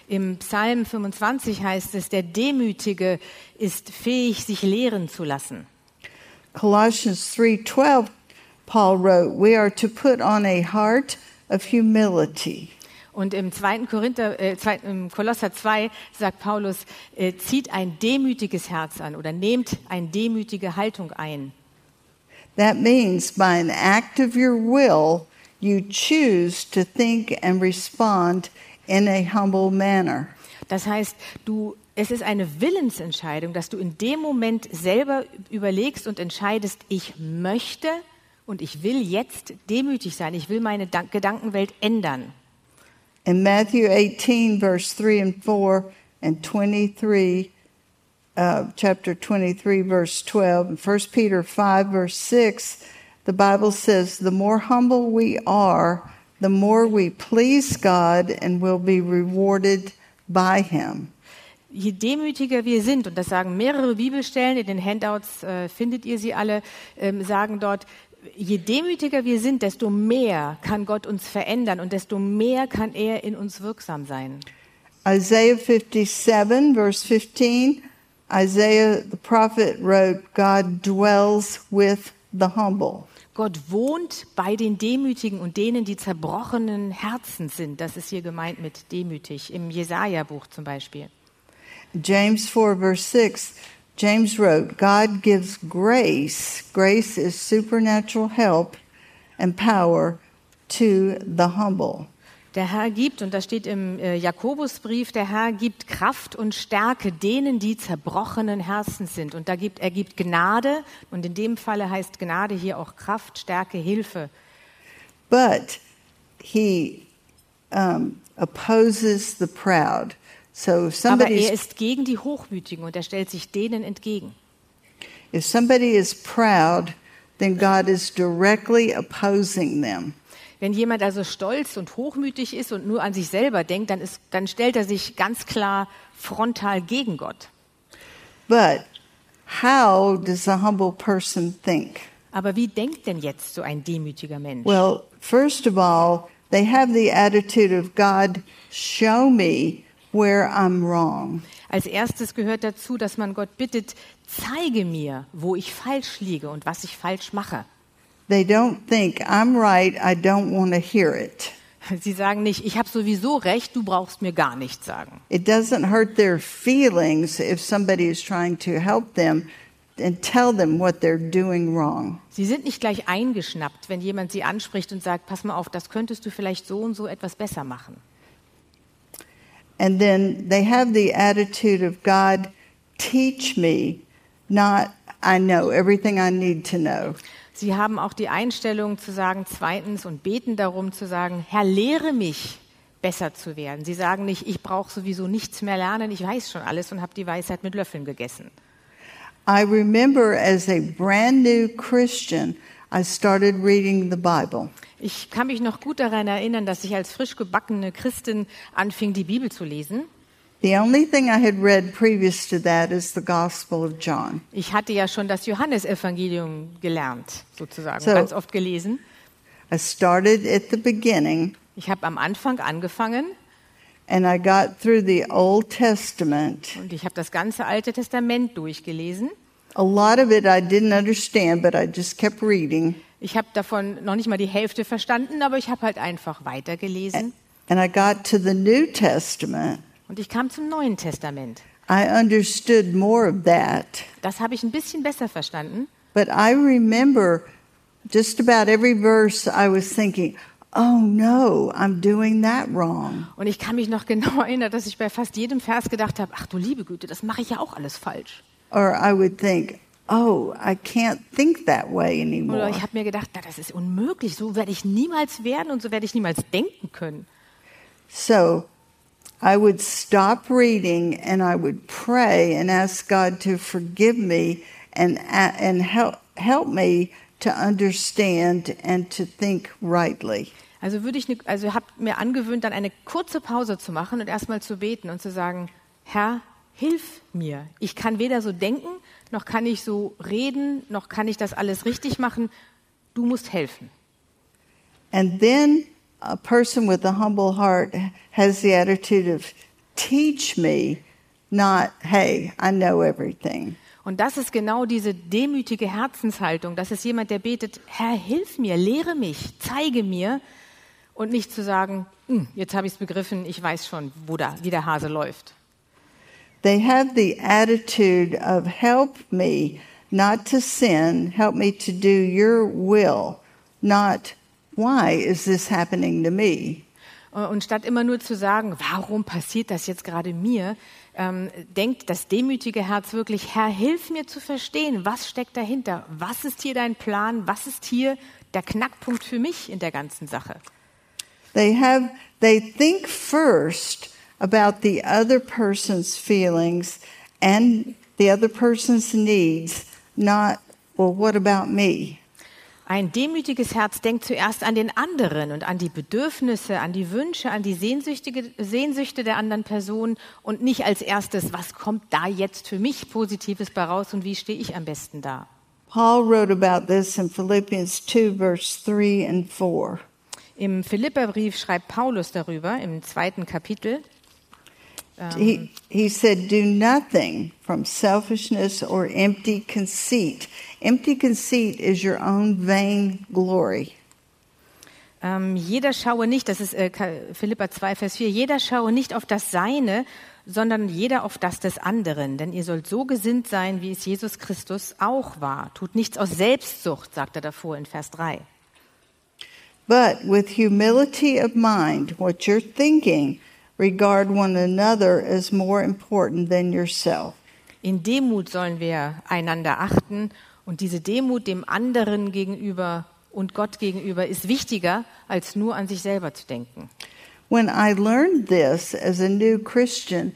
Im Psalm 25 heißt es, der Demütige ist fähig, sich lehren zu lassen. Colossians 3:12 Paul wrote, "We are to put on a heart of humility." Und im 2. Korinther, äh, 2, im Kolosser 2 sagt Paulus, äh, zieht ein demütiges Herz an oder nehmt eine demütige Haltung ein. That means by an act of your will, you choose to think and respond in a humble manner. Das heißt, du, es ist eine Willensentscheidung, dass du in dem Moment selber überlegst und entscheidest, ich möchte und ich will jetzt demütig sein, ich will meine Dan Gedankenwelt ändern. In Matthew 18, verse 3 and 4, and 23, uh, chapter 23, verse 12, and 1 Peter 5, verse 6, the Bible says, The more humble we are, the more we please God and will be rewarded by Him. Je demütiger wir sind, und das sagen mehrere Bibelstellen, in den Handouts äh, findet ihr sie alle, ähm, sagen dort, je demütiger wir sind, desto mehr kann Gott uns verändern und desto mehr kann er in uns wirksam sein. Isaiah 57, verse 15, Isaiah the prophet wrote, God dwells with the humble. Gott wohnt bei den Demütigen und denen, die zerbrochenen Herzen sind. Das ist hier gemeint mit demütig, im Jesaja-Buch zum Beispiel. James 4, verse 6, James wrote, God gives grace. Grace is supernatural help and power to the humble. Der Herr gibt, und das steht im äh, Jakobusbrief, der Herr gibt Kraft und Stärke denen, die zerbrochenen Herzens sind. Und da gibt, er gibt Gnade, und in dem Falle heißt Gnade hier auch Kraft, Stärke, Hilfe. But he um, opposes the proud. So if Aber er ist gegen die Hochmütigen und er stellt sich denen entgegen. if somebody is proud, then God is directly opposing them. Wenn jemand also stolz und hochmütig ist und nur an sich selber denkt, dann, ist, dann stellt er sich ganz klar frontal gegen Gott. But how does a humble person think? Aber wie denkt denn jetzt so ein demütiger Mensch? Well, first of all, they have the attitude of God, show me where I'm wrong. Als erstes gehört dazu, dass man Gott bittet, zeige mir, wo ich falsch liege und was ich falsch mache. They don't think, I'm right, I don't want to hear it. Sie sagen nicht, ich habe sowieso recht, du brauchst mir gar nichts sagen. It doesn't hurt their feelings if somebody is trying to help them and tell them what they're doing wrong. Sie sind nicht gleich eingeschnappt, wenn jemand sie anspricht und sagt, pass mal auf, das könntest du vielleicht so und so etwas besser machen. And then they have the attitude of God, teach me, not I know everything I need to know. Sie haben auch die Einstellung zu sagen, zweitens, und beten darum zu sagen, Herr, lehre mich, besser zu werden. Sie sagen nicht, ich brauche sowieso nichts mehr lernen, ich weiß schon alles und habe die Weisheit mit Löffeln gegessen. I remember as a brand new Christian, I started reading the Bible. Ich kann mich noch gut daran erinnern, dass ich als frisch gebackene Christin anfing, die Bibel zu lesen. The only thing I had read previous to that is the Gospel of John. Ich hatte ja schon das Johannesevangelium gelernt, sozusagen, So. ganz oft gelesen. I started at the beginning Ich habe am Anfang angefangen and I got through the Old Testament. und ich habe das ganze Alte Testament durchgelesen. A lot of it I didn't understand, but I just kept reading. Ich habe davon noch nicht mal die Hälfte verstanden, aber ich habe halt einfach weitergelesen. And I got to the New Testament. Und ich kam zum Neuen Testament. I understood more of that. Das habe ich ein bisschen besser verstanden. But I remember just about every verse I was thinking, oh no, I'm doing that wrong. Und ich kann mich noch genau erinnern, dass ich bei fast jedem Vers gedacht habe, ach du liebe Güte, das mache ich ja auch alles falsch. Or I would think, oh, I can't think that way Oder anymore. ich habe mir gedacht, na, das ist unmöglich, so werde ich niemals werden und so werde ich niemals denken können. So I would stop reading and I would pray and ask God to forgive me and, and help, help me to understand and to think rightly. Also würde ich, ne, also habe mir angewöhnt, dann eine kurze Pause zu machen und erstmal zu beten und zu sagen, Herr, hilf mir. Ich kann weder so denken, noch kann ich so reden, noch kann ich das alles richtig machen. Du musst helfen. And then a person with a humble heart has the attitude of, teach me, not, hey, I know everything. Und das ist genau diese demütige Herzenshaltung. Das ist jemand, der betet, Herr, hilf mir, lehre mich, zeige mir. Und nicht zu sagen, "Hm, jetzt habe ich es begriffen, ich weiß schon, wo da, wie der Hase läuft. They have the attitude of, help me not to sin, help me to do your will, not, why is this happening to me? Äh, und statt immer nur zu sagen, warum passiert das jetzt gerade mir, ähm, denkt das demütige Herz wirklich, Herr, hilf mir zu verstehen, was steckt dahinter? Was ist hier dein Plan? Was ist hier der Knackpunkt für mich in der ganzen Sache? They have, they think first, about the other person's feelings and the other person's needs, not, well, what about me? Ein demütiges Herz denkt zuerst an den anderen und an die Bedürfnisse, an die Wünsche, an die Sehnsüchte der anderen Person und nicht als erstes, was kommt da jetzt für mich Positives bei raus und wie stehe ich am besten da. Paul wrote about this in Philippians 2, verse 3 and 4. Im Philipperbrief schreibt Paulus darüber im zweiten Kapitel. He, he said, Do nothing from selfishness or empty conceit. Empty conceit is your own vain glory. Ähm, jeder schaue nicht, das ist äh, Philippa 2, Vers 4, jeder schaue nicht auf das Seine, sondern jeder auf das des anderen. Denn ihr sollt so gesinnt sein, wie es Jesus Christus auch war. Tut nichts aus Selbstsucht, sagt er davor in Vers 3. But with humility of mind, what you're thinking, regard one another as more important than yourself. In Demut sollen wir einander achten und diese Demut dem anderen gegenüber und Gott gegenüber ist wichtiger, als nur an sich selber zu denken. When I learned this as a new Christian,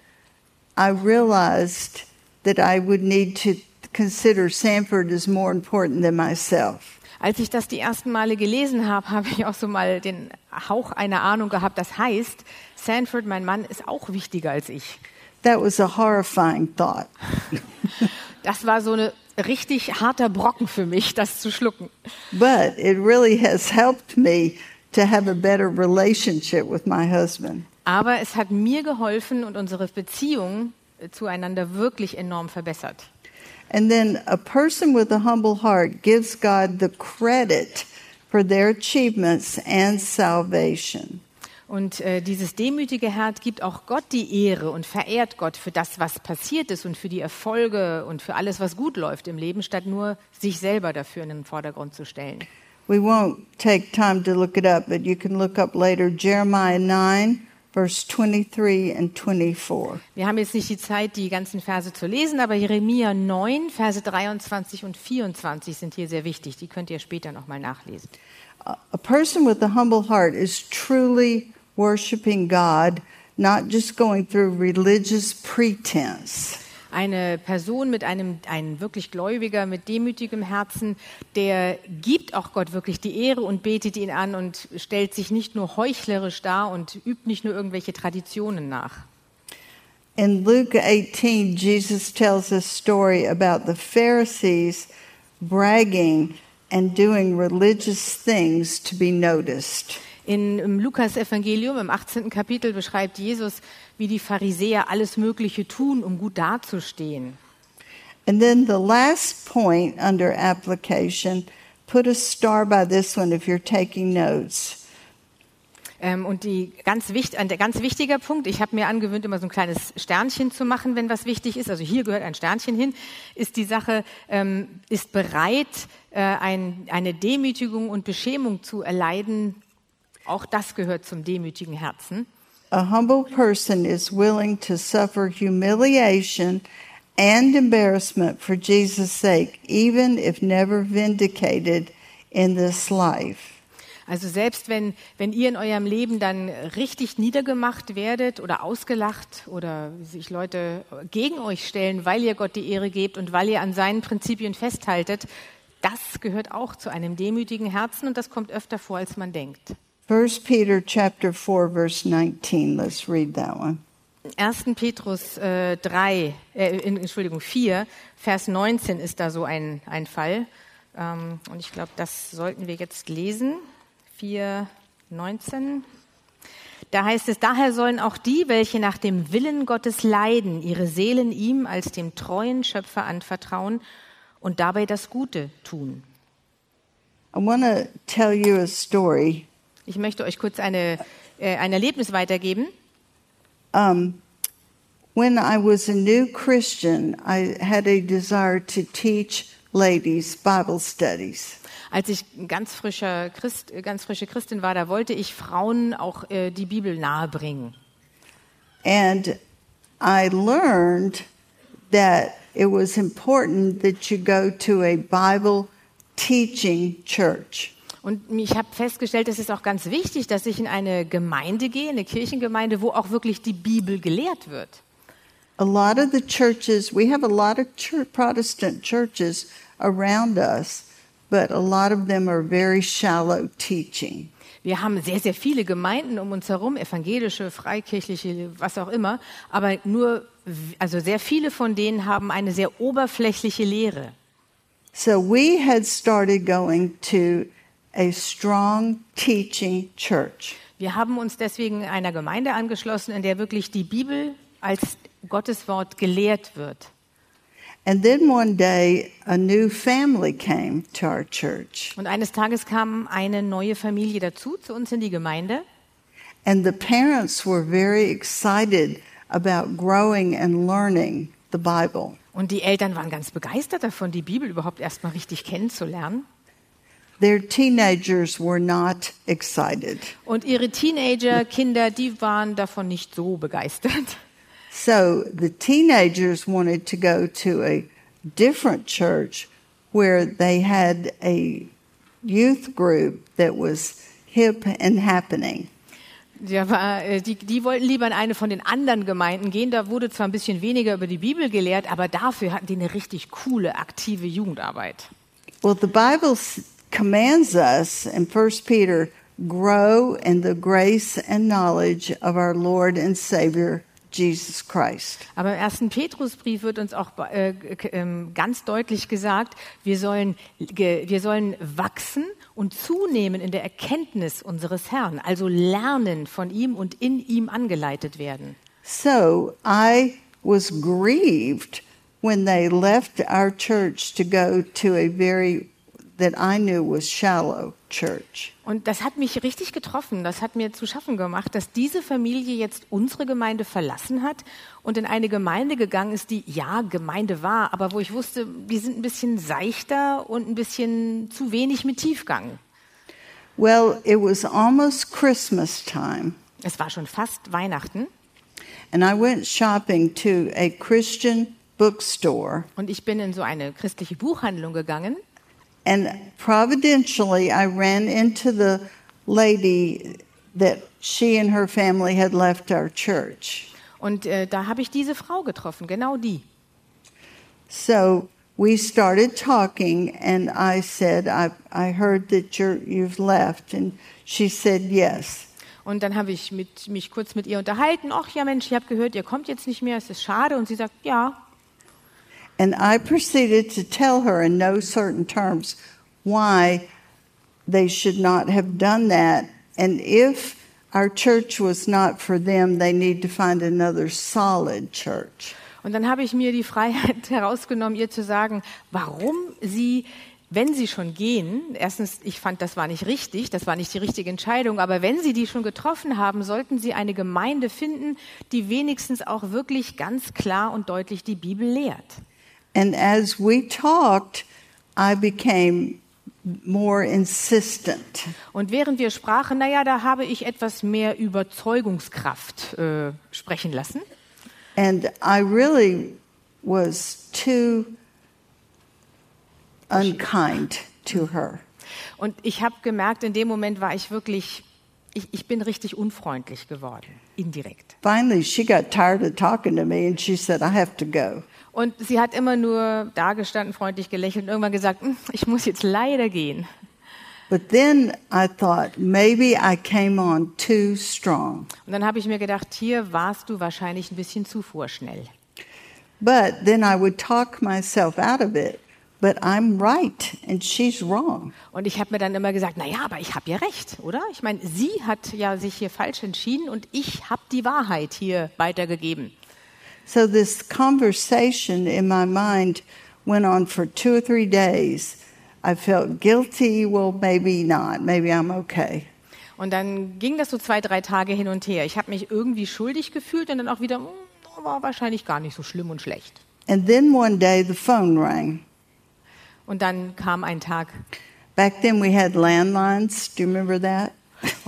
I realized that I would need to consider Sanford as more important than myself. Als ich das die ersten Male gelesen habe, habe ich auch so mal den Hauch einer Ahnung gehabt. Das heißt, Sanford, mein Mann, ist auch wichtiger als ich. That was a horrifying thought. Das war so ein richtig harter Brocken für mich, das zu schlucken. But it really has helped me to have a better relationship with my husband. Aber es hat mir geholfen und unsere Beziehung äh, zueinander wirklich enorm verbessert. And then a person with a humble heart gives God the credit for their achievements and salvation. Und äh, dieses demütige Herz gibt auch Gott die Ehre und verehrt Gott für das, was passiert ist und für die Erfolge und für alles, was gut läuft im Leben, statt nur sich selber dafür in den Vordergrund zu stellen. We won't take time to look it up, but you can look up later Jeremiah 9, verse 23 and 24. Wir haben jetzt nicht die Zeit, die ganzen Verse zu lesen, aber Jeremia 9, Verse 23 und 24 sind hier sehr wichtig. Die könnt ihr später nochmal nachlesen. A person with a humble heart is truly worshiping God, not just going through religious pretense. Eine Person mit einem, ein wirklich Gläubiger, mit demütigem Herzen, der gibt auch Gott wirklich die Ehre und betet ihn an und stellt sich nicht nur heuchlerisch dar und übt nicht nur irgendwelche Traditionen nach. In Luke 18, Jesus tells a story about the Pharisees bragging and doing religious things to be noticed. In, Im Lukas-Evangelium, im 18. Kapitel, beschreibt Jesus, wie die Pharisäer alles Mögliche tun, um gut dazustehen. And then the last point under application, put a star by this one if you're taking notes. Ähm, und die ganz wichtig, ein ganz wichtiger Punkt, ich habe mir angewöhnt, immer so ein kleines Sternchen zu machen, wenn was wichtig ist. Also hier gehört ein Sternchen hin, ist die Sache, ähm, ist bereit, äh, ein, eine Demütigung und Beschämung zu erleiden. Auch das gehört zum demütigen Herzen. A humble person is willing to suffer humiliation and embarrassment for Jesus' sake, even if never vindicated in this life. Also selbst wenn, wenn ihr in eurem Leben dann richtig niedergemacht werdet oder ausgelacht oder sich Leute gegen euch stellen, weil ihr Gott die Ehre gebt und weil ihr an seinen Prinzipien festhaltet, das gehört auch zu einem demütigen Herzen und das kommt öfter vor, als man denkt. 1 Peter chapter 4 verse 19. Let's read that one. 1. Petrus äh, 3, äh, Entschuldigung, 4, Vers 19 ist da so ein, ein Fall. Ähm, und ich glaube, das sollten wir jetzt lesen. 4, 19. Da heißt es, daher sollen auch die, welche nach dem Willen Gottes leiden, ihre Seelen ihm als dem treuen Schöpfer anvertrauen und dabei das Gute tun. I want to tell you a story. Ich möchte euch kurz eine, äh, ein Erlebnis weitergeben. Um, when I was a new Christian, I had a desire to teach ladies Bible studies. Als ich ganz frischer Christ, ganz frische Christin war, da wollte ich Frauen auch äh, die Bibel nahebringen. And I learned that it was important that you go to a Bible teaching church. Und ich habe festgestellt, es ist auch ganz wichtig, dass ich in eine Gemeinde gehe, eine Kirchengemeinde, wo auch wirklich die Bibel gelehrt wird. A lot of the churches, we have a lot of church, Protestant churches around us, but a lot of them are very shallow teaching. Wir haben sehr, sehr viele Gemeinden um uns herum, evangelische, freikirchliche, was auch immer, aber nur, also sehr viele von denen haben eine sehr oberflächliche Lehre. So we had started going to a strong teaching church. Wir haben uns deswegen einer Gemeinde angeschlossen, in der wirklich die Bibel als Gottes Wort gelehrt wird. And then one day, a new family came to our church. Und eines Tages kam eine neue Familie dazu, zu uns in die Gemeinde. And the parents were very excited about growing and learning the Bible. Und die Eltern waren ganz begeistert davon, die Bibel überhaupt erstmal richtig kennenzulernen. Their teenagers were not excited. Und ihre Teenager, Kinder, die waren davon nicht so begeistert. So the teenagers wanted to go to a different church where they had a youth group that was hip and happening. Ja, war, äh, die, die wollten lieber in eine von den anderen Gemeinden gehen. Da wurde zwar ein bisschen weniger über die Bibel gelehrt, aber dafür hatten die eine richtig coole, aktive Jugendarbeit. Well, the Bible commands us in 1 Peter grow in the grace and knowledge of our Lord and Savior Jesus Christ. Aber im ersten Petrusbrief wird uns auch äh, ähm, ganz deutlich gesagt, wir sollen, wir sollen wachsen und zunehmen in der Erkenntnis unseres Herrn, also lernen von ihm und in ihm angeleitet werden. So I was grieved when they left our church to go to a very, that I knew was shallow church. Und das hat mich richtig getroffen, das hat mir zu schaffen gemacht, dass diese Familie jetzt unsere Gemeinde verlassen hat und in eine Gemeinde gegangen ist, die ja Gemeinde war, aber wo ich wusste, die sind ein bisschen seichter und ein bisschen zu wenig mit Tiefgang. Well, it was almost Christmas time, Es war schon fast Weihnachten and I went shopping to a Christian bookstore. und ich bin in so eine christliche Buchhandlung gegangen And providentially, I ran into the lady that she and her family had left our church. und äh, da habe ich diese Frau getroffen, genau die. So we started talking, and I said, I, I heard that you're, you've left. And she said, Yes. Und dann habe ich mit, mich kurz mit ihr unterhalten. Ach ja, Mensch, ich habe gehört, ihr kommt jetzt nicht mehr, es ist schade. Und sie sagt, ja. And I proceeded to tell her in no certain terms why they should not have done that. And if our church was not for them, they need to find another solid church. Und dann habe ich mir die Freiheit herausgenommen, ihr zu sagen, warum sie, wenn sie schon gehen, erstens, ich fand, das war nicht richtig, das war nicht die richtige Entscheidung, aber wenn sie die schon getroffen haben, sollten sie eine Gemeinde finden, die wenigstens auch wirklich ganz klar und deutlich die Bibel lehrt. And as we talked, I became more insistent. Und während wir sprachen, naja, da habe ich etwas mehr Überzeugungskraft äh, sprechen lassen. And I really was too unkind to her. Und ich habe gemerkt, in dem Moment war ich wirklich, ich, ich bin richtig unfreundlich geworden, indirekt. Finally, she got tired of talking to me and she said, I have to go. Und sie hat immer nur dagestanden, freundlich gelächelt und irgendwann gesagt, "Hm, ich muss jetzt leider gehen. But then I thought maybe I came on too strong. Und dann habe ich mir gedacht, hier warst du wahrscheinlich ein bisschen zu vorschnell. But then I would talk myself out of it. But I'm right and she's wrong. Und ich habe mir dann immer gesagt, na ja, aber ich habe ja recht, oder? Ich meine, sie hat ja sich hier falsch entschieden und ich habe die Wahrheit hier weitergegeben. So this conversation in my mind went on for two or three days. I felt guilty. Well, maybe not. Maybe I'm okay. Und dann ging das so zwei, drei Tage hin und her. Ich habe mich irgendwie schuldig gefühlt und dann auch wieder, "Hm, war wahrscheinlich gar nicht so schlimm und schlecht. And then one day the phone rang. Und dann kam ein Tag, Back then we had landlines. Do you remember that?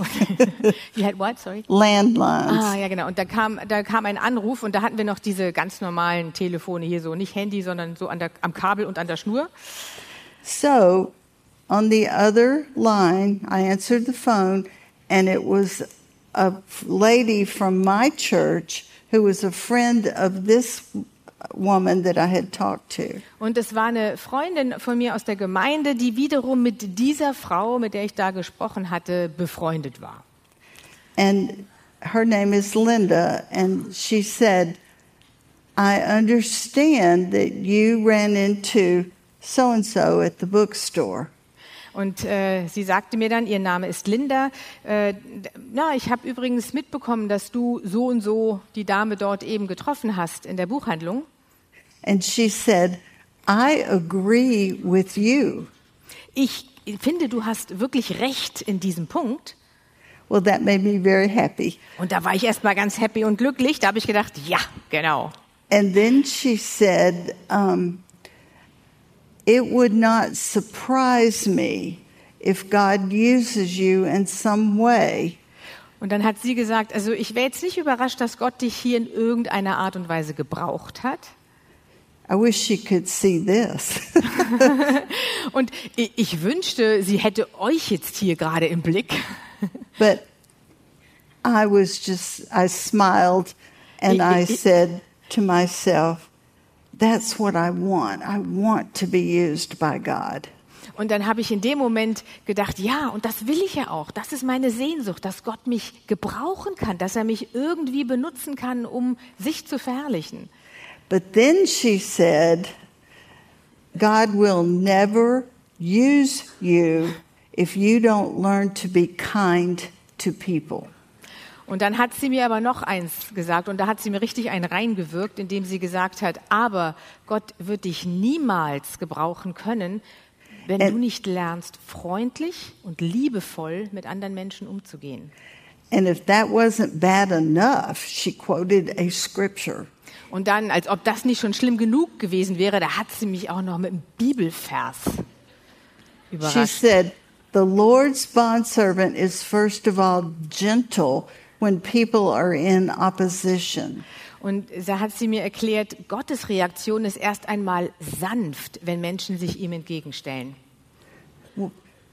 you had what, sorry? Landlines. Ah, ja, genau. Und da kam, da kam ein Anruf und da hatten wir noch diese ganz normalen Telefone hier so, nicht Handy, sondern so an der, am Kabel und an der Schnur. So on the other line, I answered the phone, and it was a lady from my church who was a friend of this woman that I had talked to. Und es war eine Freundin von mir aus der Gemeinde, die wiederum mit dieser Frau, mit der ich da gesprochen hatte, befreundet war. And her name is Linda, and she said, I understand that you ran into so and so at the bookstore. Und äh, sie sagte mir dann, ihr Name ist Linda. Äh, na, ich habe übrigens mitbekommen, dass du so und so die Dame dort eben getroffen hast in der Buchhandlung. And she said, I agree with you. Ich finde, du hast wirklich recht in diesem Punkt. Well, that made me very happy. Und da war ich erst mal ganz happy und glücklich. Da habe ich gedacht, ja, genau. And then she said, um, It would not surprise me if God uses you in some way. Und dann hat sie gesagt, also ich wäre jetzt nicht überrascht, dass Gott dich hier in irgendeiner Art und Weise gebraucht hat. I wish she could see this. Und ich, wünschte, sie hätte euch jetzt hier gerade im Blick. but I was just, I smiled and I said to myself, that's what I want. I want to be used by God. Und dann habe ich in dem Moment gedacht, ja, und das will ich ja auch. Das ist meine Sehnsucht, dass Gott mich gebrauchen kann, dass er mich irgendwie benutzen kann, um sich zu verherrlichen. But then she said, God will never use you if you don't learn to be kind to people. Und dann hat sie mir aber noch eins gesagt und da hat sie mir richtig einen reingewirkt, indem sie gesagt hat, aber Gott wird dich niemals gebrauchen können, wenn And- du nicht lernst, freundlich und liebevoll mit anderen Menschen umzugehen. And if that wasn't bad enough, she quoted a scripture. Und dann, als ob das nicht schon schlimm genug gewesen wäre, da hat sie mich auch noch mit einem Bibelvers She überrascht. said, The Lord's bondservant is first of all gentle when people are in opposition. Und da hat sie mir erklärt, Gottes Reaktion ist erst einmal sanft, wenn Menschen sich ihm entgegenstellen.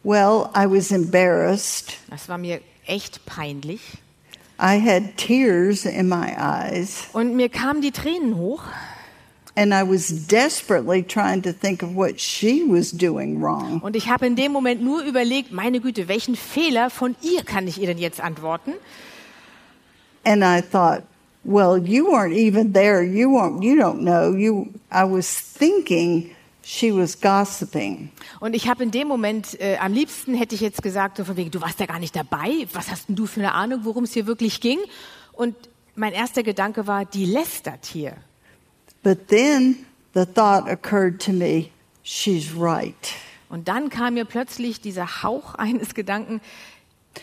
Well, I was embarrassed. Das war mir echt peinlich. I had tears in my eyes, Und mir kamen die Tränen hoch. and I was desperately trying to think of what she was doing wrong. Und ich habe in dem Moment nur überlegt, meine Güte, welchen Fehler von ihr kann ich ihr denn jetzt antworten? And I thought, well, you weren't even there. You weren't, you don't know. You I was thinking she was gossiping. Und ich habe in dem Moment, äh, am liebsten hätte ich jetzt gesagt, so von wegen, du warst ja gar nicht dabei. Was hast denn du für eine Ahnung, worum es hier wirklich ging? Und mein erster Gedanke war, die lästert hier. But then the thought occurred to me, she's right. Und dann kam mir plötzlich dieser Hauch eines Gedanken,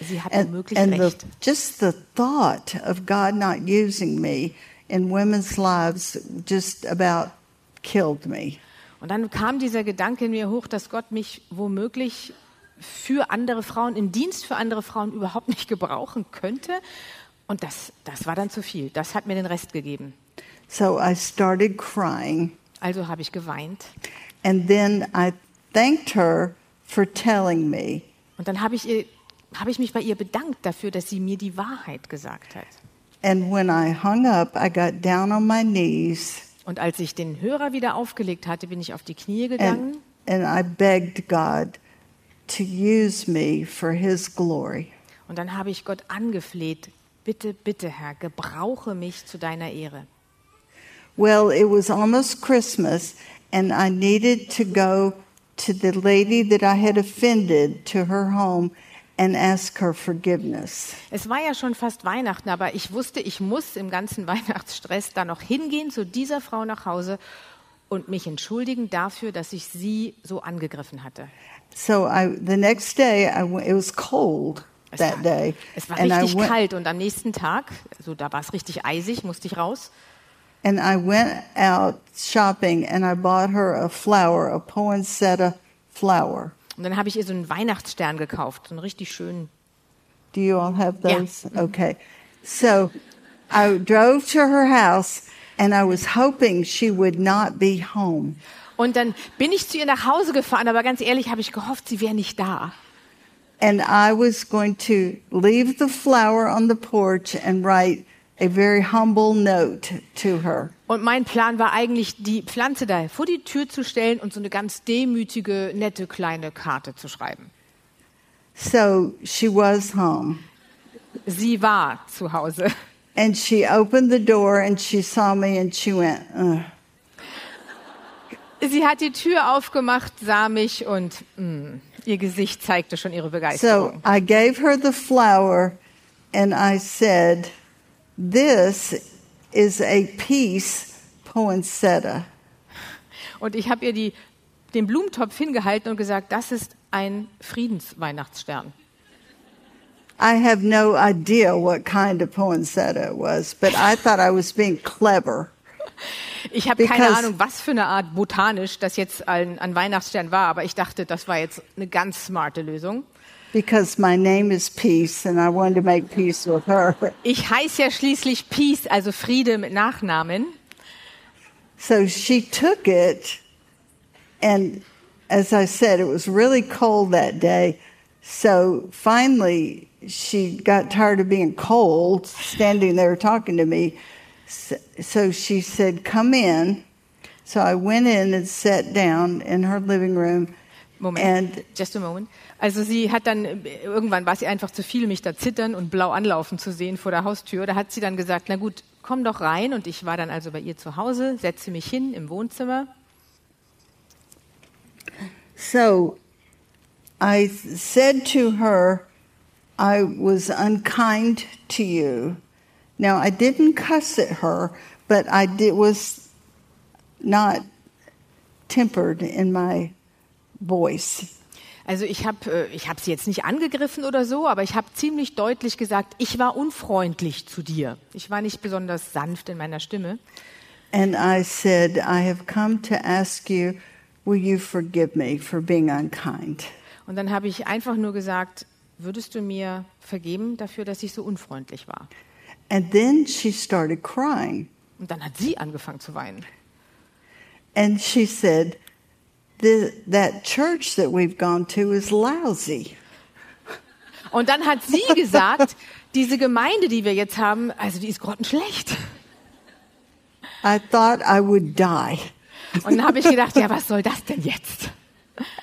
sie hat And, womöglich and the, recht. just the thought of God not using me in women's lives just about killed me. Und dann kam dieser Gedanke in mir hoch, dass Gott mich womöglich für andere Frauen, im Dienst für andere Frauen überhaupt nicht gebrauchen könnte. Und das, das war dann zu viel. Das hat mir den Rest gegeben. So I started crying. Also habe ich geweint. And then I thanked her for telling me. Und dann habe ich, ihr, habe ich mich bei ihr bedankt dafür, dass sie mir die Wahrheit gesagt hat. And when I hung up, I got down on my knees Und als ich den Hörer wieder aufgelegt hatte, bin ich auf die Knie gegangen and, and I begged God to use me for His glory. und dann habe ich Gott angefleht, bitte, bitte Herr, gebrauche mich zu deiner Ehre. Well, it was almost Christmas, and I needed to go to the lady that I had offended to her home and ask her forgiveness. Es war ja schon fast Weihnachten, aber ich wusste, ich muss im ganzen Weihnachtsstress da noch hingehen zu dieser Frau nach Hause und mich entschuldigen dafür, dass ich sie so angegriffen hatte. So I, the next day, I went, it was cold Es that war, day, es war and richtig went kalt und am nächsten Tag, also da war es richtig eisig, musste ich raus. and I went out shopping, and I bought her a flower, a poinsettia flower. Und dann habe ich ihr so einen Weihnachtsstern gekauft, so einen richtig schönen. Do you all have those? Okay. So I drove to her house and I was hoping she would not be home. Und dann bin ich zu ihr nach Hause gefahren, aber ganz ehrlich habe ich gehofft, sie wäre nicht da. And I was going to leave the flower on the porch and write a very humble note to her. Und mein Plan war eigentlich, die Pflanze da vor die Tür zu stellen und so eine ganz demütige, nette kleine Karte zu schreiben. So she was home. Sie war zu Hause. And she opened the door and she saw me and she went, Ugh. Sie hat die Tür aufgemacht, sah mich und mm, ihr Gesicht zeigte schon ihre So Begeisterung. I gave her the flower and I said, This is a peace poinsettia. Und ich habe ihr die, den Blumentopf hingehalten und gesagt, das ist ein Friedensweihnachtsstern. I have no idea what kind of poinsettia it was, but I thought I was being clever. Ich habe keine Ahnung, was für eine Art botanisch das jetzt ein, ein Weihnachtsstern war, aber ich dachte, das war jetzt eine ganz smarte Lösung. Because my name is Peace and I wanted to make peace with her. Ich heiße ja schließlich Peace, also Friede mit Nachnamen. So she took it, and as I said, it was really cold that day. So finally, she got tired of being cold, standing there talking to me. So, so she said, Come in. So I went in and sat down in her living room. Moment, And just a moment. Also sie hat dann, irgendwann war sie einfach zu viel, mich da zittern und blau anlaufen zu sehen vor der Haustür. Da hat sie dann gesagt, na gut, komm doch rein. Und ich war dann also bei ihr zu Hause, setze mich hin im Wohnzimmer. So I said to her, I was unkind to you. Now, I didn't cuss at her, but I did, was not tempered in my voice. Also ich habe äh, ich hab sie jetzt nicht angegriffen oder so, aber ich habe ziemlich deutlich gesagt, ich war unfreundlich zu dir. Ich war nicht besonders sanft in meiner Stimme. And I said, I have come to ask you, will you forgive me for being unkind? Und dann habe ich einfach nur gesagt, würdest du mir vergeben dafür, dass ich so unfreundlich war? And then she started crying. Und dann hat sie angefangen zu weinen. And she said, "The- That church that we've gone to is lousy. Und dann hat sie gesagt, diese Gemeinde, die wir jetzt haben, also die ist grottenschlecht. I thought I would die. Und dann habe ich gedacht, ja, was soll das denn jetzt?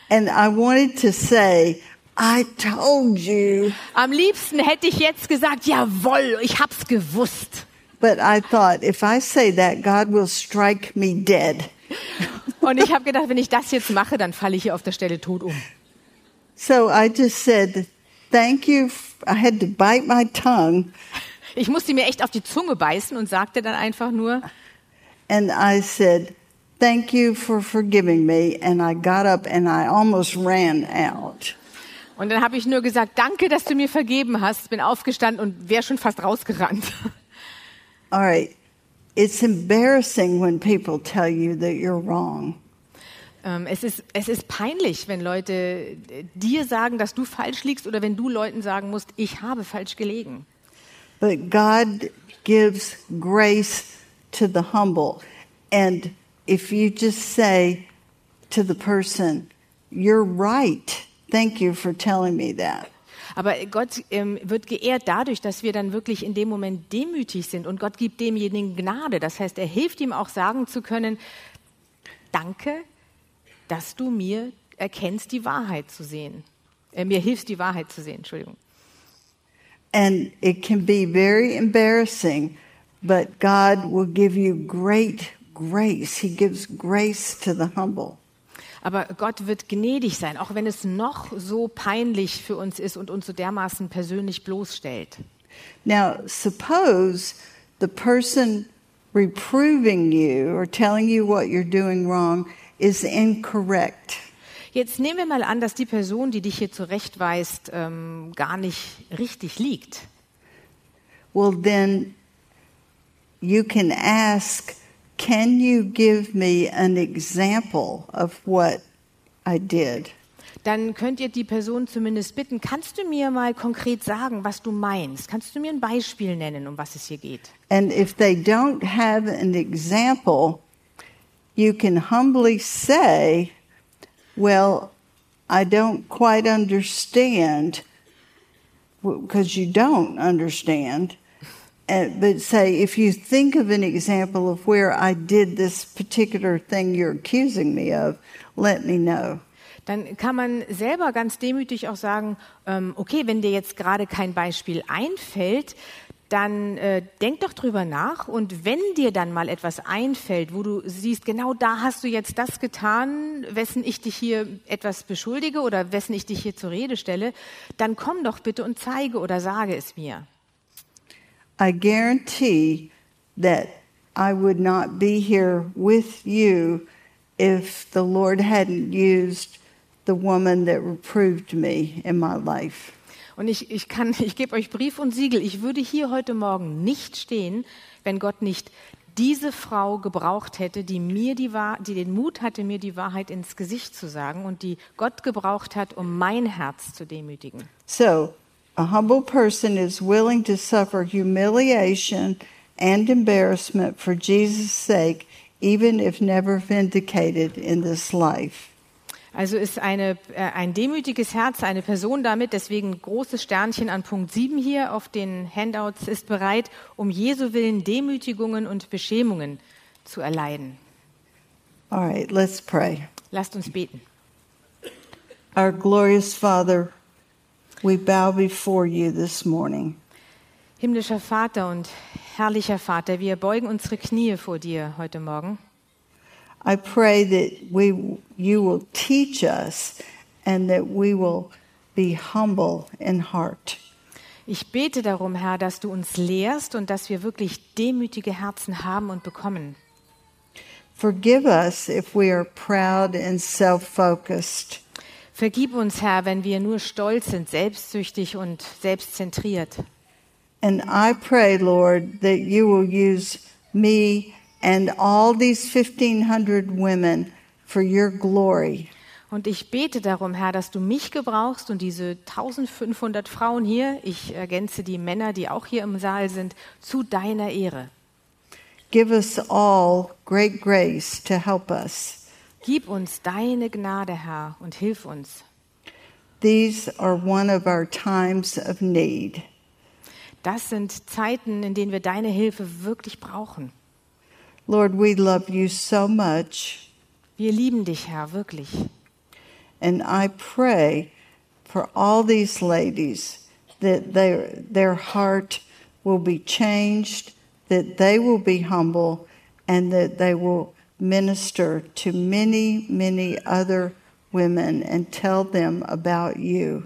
And I wanted to say, I told you. Am liebsten hätte ich jetzt gesagt, jawohl, ich hab's gewusst. But I thought, if I say that, God will strike me dead. Und ich habe gedacht, wenn ich das jetzt mache, dann falle ich hier auf der Stelle tot um. So I just said, Thank you. I had to bite my tongue. Ich musste mir echt auf die Zunge beißen und sagte dann einfach nur, And I said, Thank you for forgiving me. And I got up and I almost ran out. Und dann habe ich nur gesagt, danke, dass du mir vergeben hast, bin aufgestanden und wäre schon fast rausgerannt. All right. It's embarrassing when people tell you that you're wrong. Ähm, es, ist, es ist peinlich, wenn Leute dir sagen, dass du falsch liegst oder wenn du Leuten sagen musst, ich habe falsch gelegen. But God gives grace to the humble. And if you just say to the person, You're right, thank you for telling me that. Aber Gott ähm, wird geehrt dadurch, dass wir dann wirklich in dem Moment demütig sind und Gott gibt demjenigen Gnade. Das heißt, er hilft ihm auch sagen zu können, danke, dass du mir erkennst, die Wahrheit zu sehen. Äh, mir hilfst, die Wahrheit zu sehen, Entschuldigung. And it can be very embarrassing, but God will give you great grace. He gives grace to the humble. Aber Gott wird gnädig sein, auch wenn es noch so peinlich für uns ist und uns so dermaßen persönlich bloßstellt. Now, suppose the person reproving you or telling you what you're doing wrong is incorrect. Jetzt nehmen wir mal an, dass die Person, die dich hier zurechtweist, ähm, gar nicht richtig liegt. Well, then you can ask, Can you give me an example of what I did? Dann könnt ihr die Person zumindest bitten, kannst du mir mal konkret sagen, was du meinst? Kannst du mir ein Beispiel nennen, um was es hier geht? And if they don't have an example, you can humbly say, Well, I don't quite understand, because you don't understand. Uh, but say, if you think of an example of where I did this particular thing you're accusing me of, let me know. Dann kann man selber ganz demütig auch sagen, ähm, okay, wenn dir jetzt gerade kein Beispiel einfällt, dann äh, denk doch drüber nach und wenn dir dann mal etwas einfällt, wo du siehst, genau da hast du jetzt das getan, wessen ich dich hier etwas beschuldige oder wessen ich dich hier zur Rede stelle, dann komm doch bitte und zeige oder sage es mir. I guarantee that I would not be here with you if the Lord hadn't used the woman that reproved me in my life. Und ich, ich kann, ich gebe euch Brief und Siegel. Ich würde hier heute Morgen nicht stehen, wenn Gott nicht diese Frau gebraucht hätte, die mir die, Wahr die den Mut hatte, mir die Wahrheit ins Gesicht zu sagen und die Gott gebraucht hat, um mein Herz zu demütigen. So, a humble person is willing to suffer humiliation and embarrassment for Jesus' sake, even if never vindicated in this life. Also ist eine, äh, ein demütiges Herz eine Person damit, deswegen großes Sternchen an Punkt 7 hier auf den Handouts, ist bereit, um Jesu Willen Demütigungen und Beschämungen zu erleiden. All right, let's pray. Lasst uns beten. Our glorious Father, we bow before you this morning. Himmlischer Vater und herrlicher Vater, wir beugen unsere Knie vor dir heute Morgen. I pray that we, you will teach us and that we will be humble in heart. Ich bete darum, Herr, dass du uns lehrst und dass wir wirklich demütige Herzen haben und bekommen. Forgive us if we are proud and self focused. Vergib uns, Herr, wenn wir nur stolz sind, selbstsüchtig und selbstzentriert. And I pray, Lord, that you will use me and all these 1,500 women for your glory. Und ich bete darum, Herr, dass du mich gebrauchst und diese 1500 Frauen hier, ich ergänze die Männer, die auch hier im Saal sind, zu deiner Ehre. Give us all great grace to help us. Gib uns deine Gnade, Herr, und hilf uns. These are one of our times of need. Das sind Zeiten, in denen wir deine Hilfe wirklich brauchen. Lord, we love you so much. Wir lieben dich, Herr, wirklich. And I pray for all these ladies that their, their heart will be changed, that they will be humble, and that they will minister to many, many other women and tell them about you.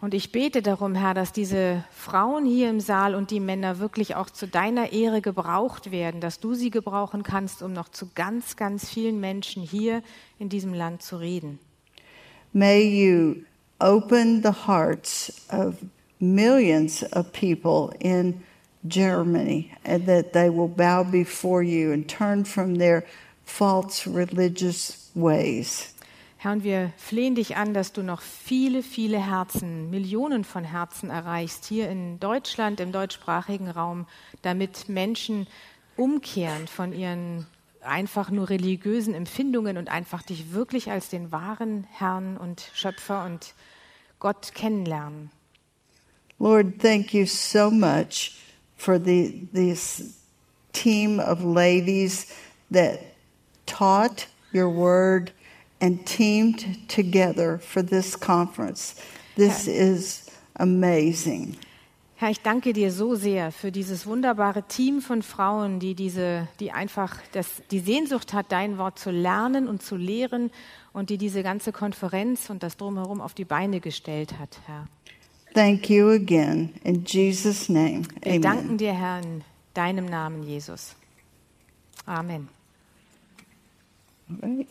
Und ich bete darum, Herr, dass diese Frauen hier im Saal und die Männer wirklich auch zu deiner Ehre gebraucht werden, dass du sie gebrauchen kannst, um noch zu ganz, ganz vielen Menschen hier in diesem Land zu reden. May you open the hearts of millions of people in Germany and that they will bow before you and turn from their false religious ways. Herr, und wir flehen dich an, dass du noch viele, viele Herzen, Millionen von Herzen erreichst, hier in Deutschland, im deutschsprachigen Raum, damit Menschen umkehren von ihren einfach nur religiösen Empfindungen und einfach dich wirklich als den wahren Herrn und Schöpfer und Gott kennenlernen. Lord, thank you so much for the, this team of ladies that taught your word and teamed together for this conference. This is amazing. Herr, ich danke dir so sehr für dieses wunderbare Team von Frauen, die diese, die einfach das, die Sehnsucht hat, dein Wort zu lernen und zu lehren und die diese ganze Konferenz und das drumherum auf die Beine gestellt hat, Herr. Thank you again in Jesus' name. Wir Amen. danken dir, Herr, in deinem Namen, Jesus. Amen. Right.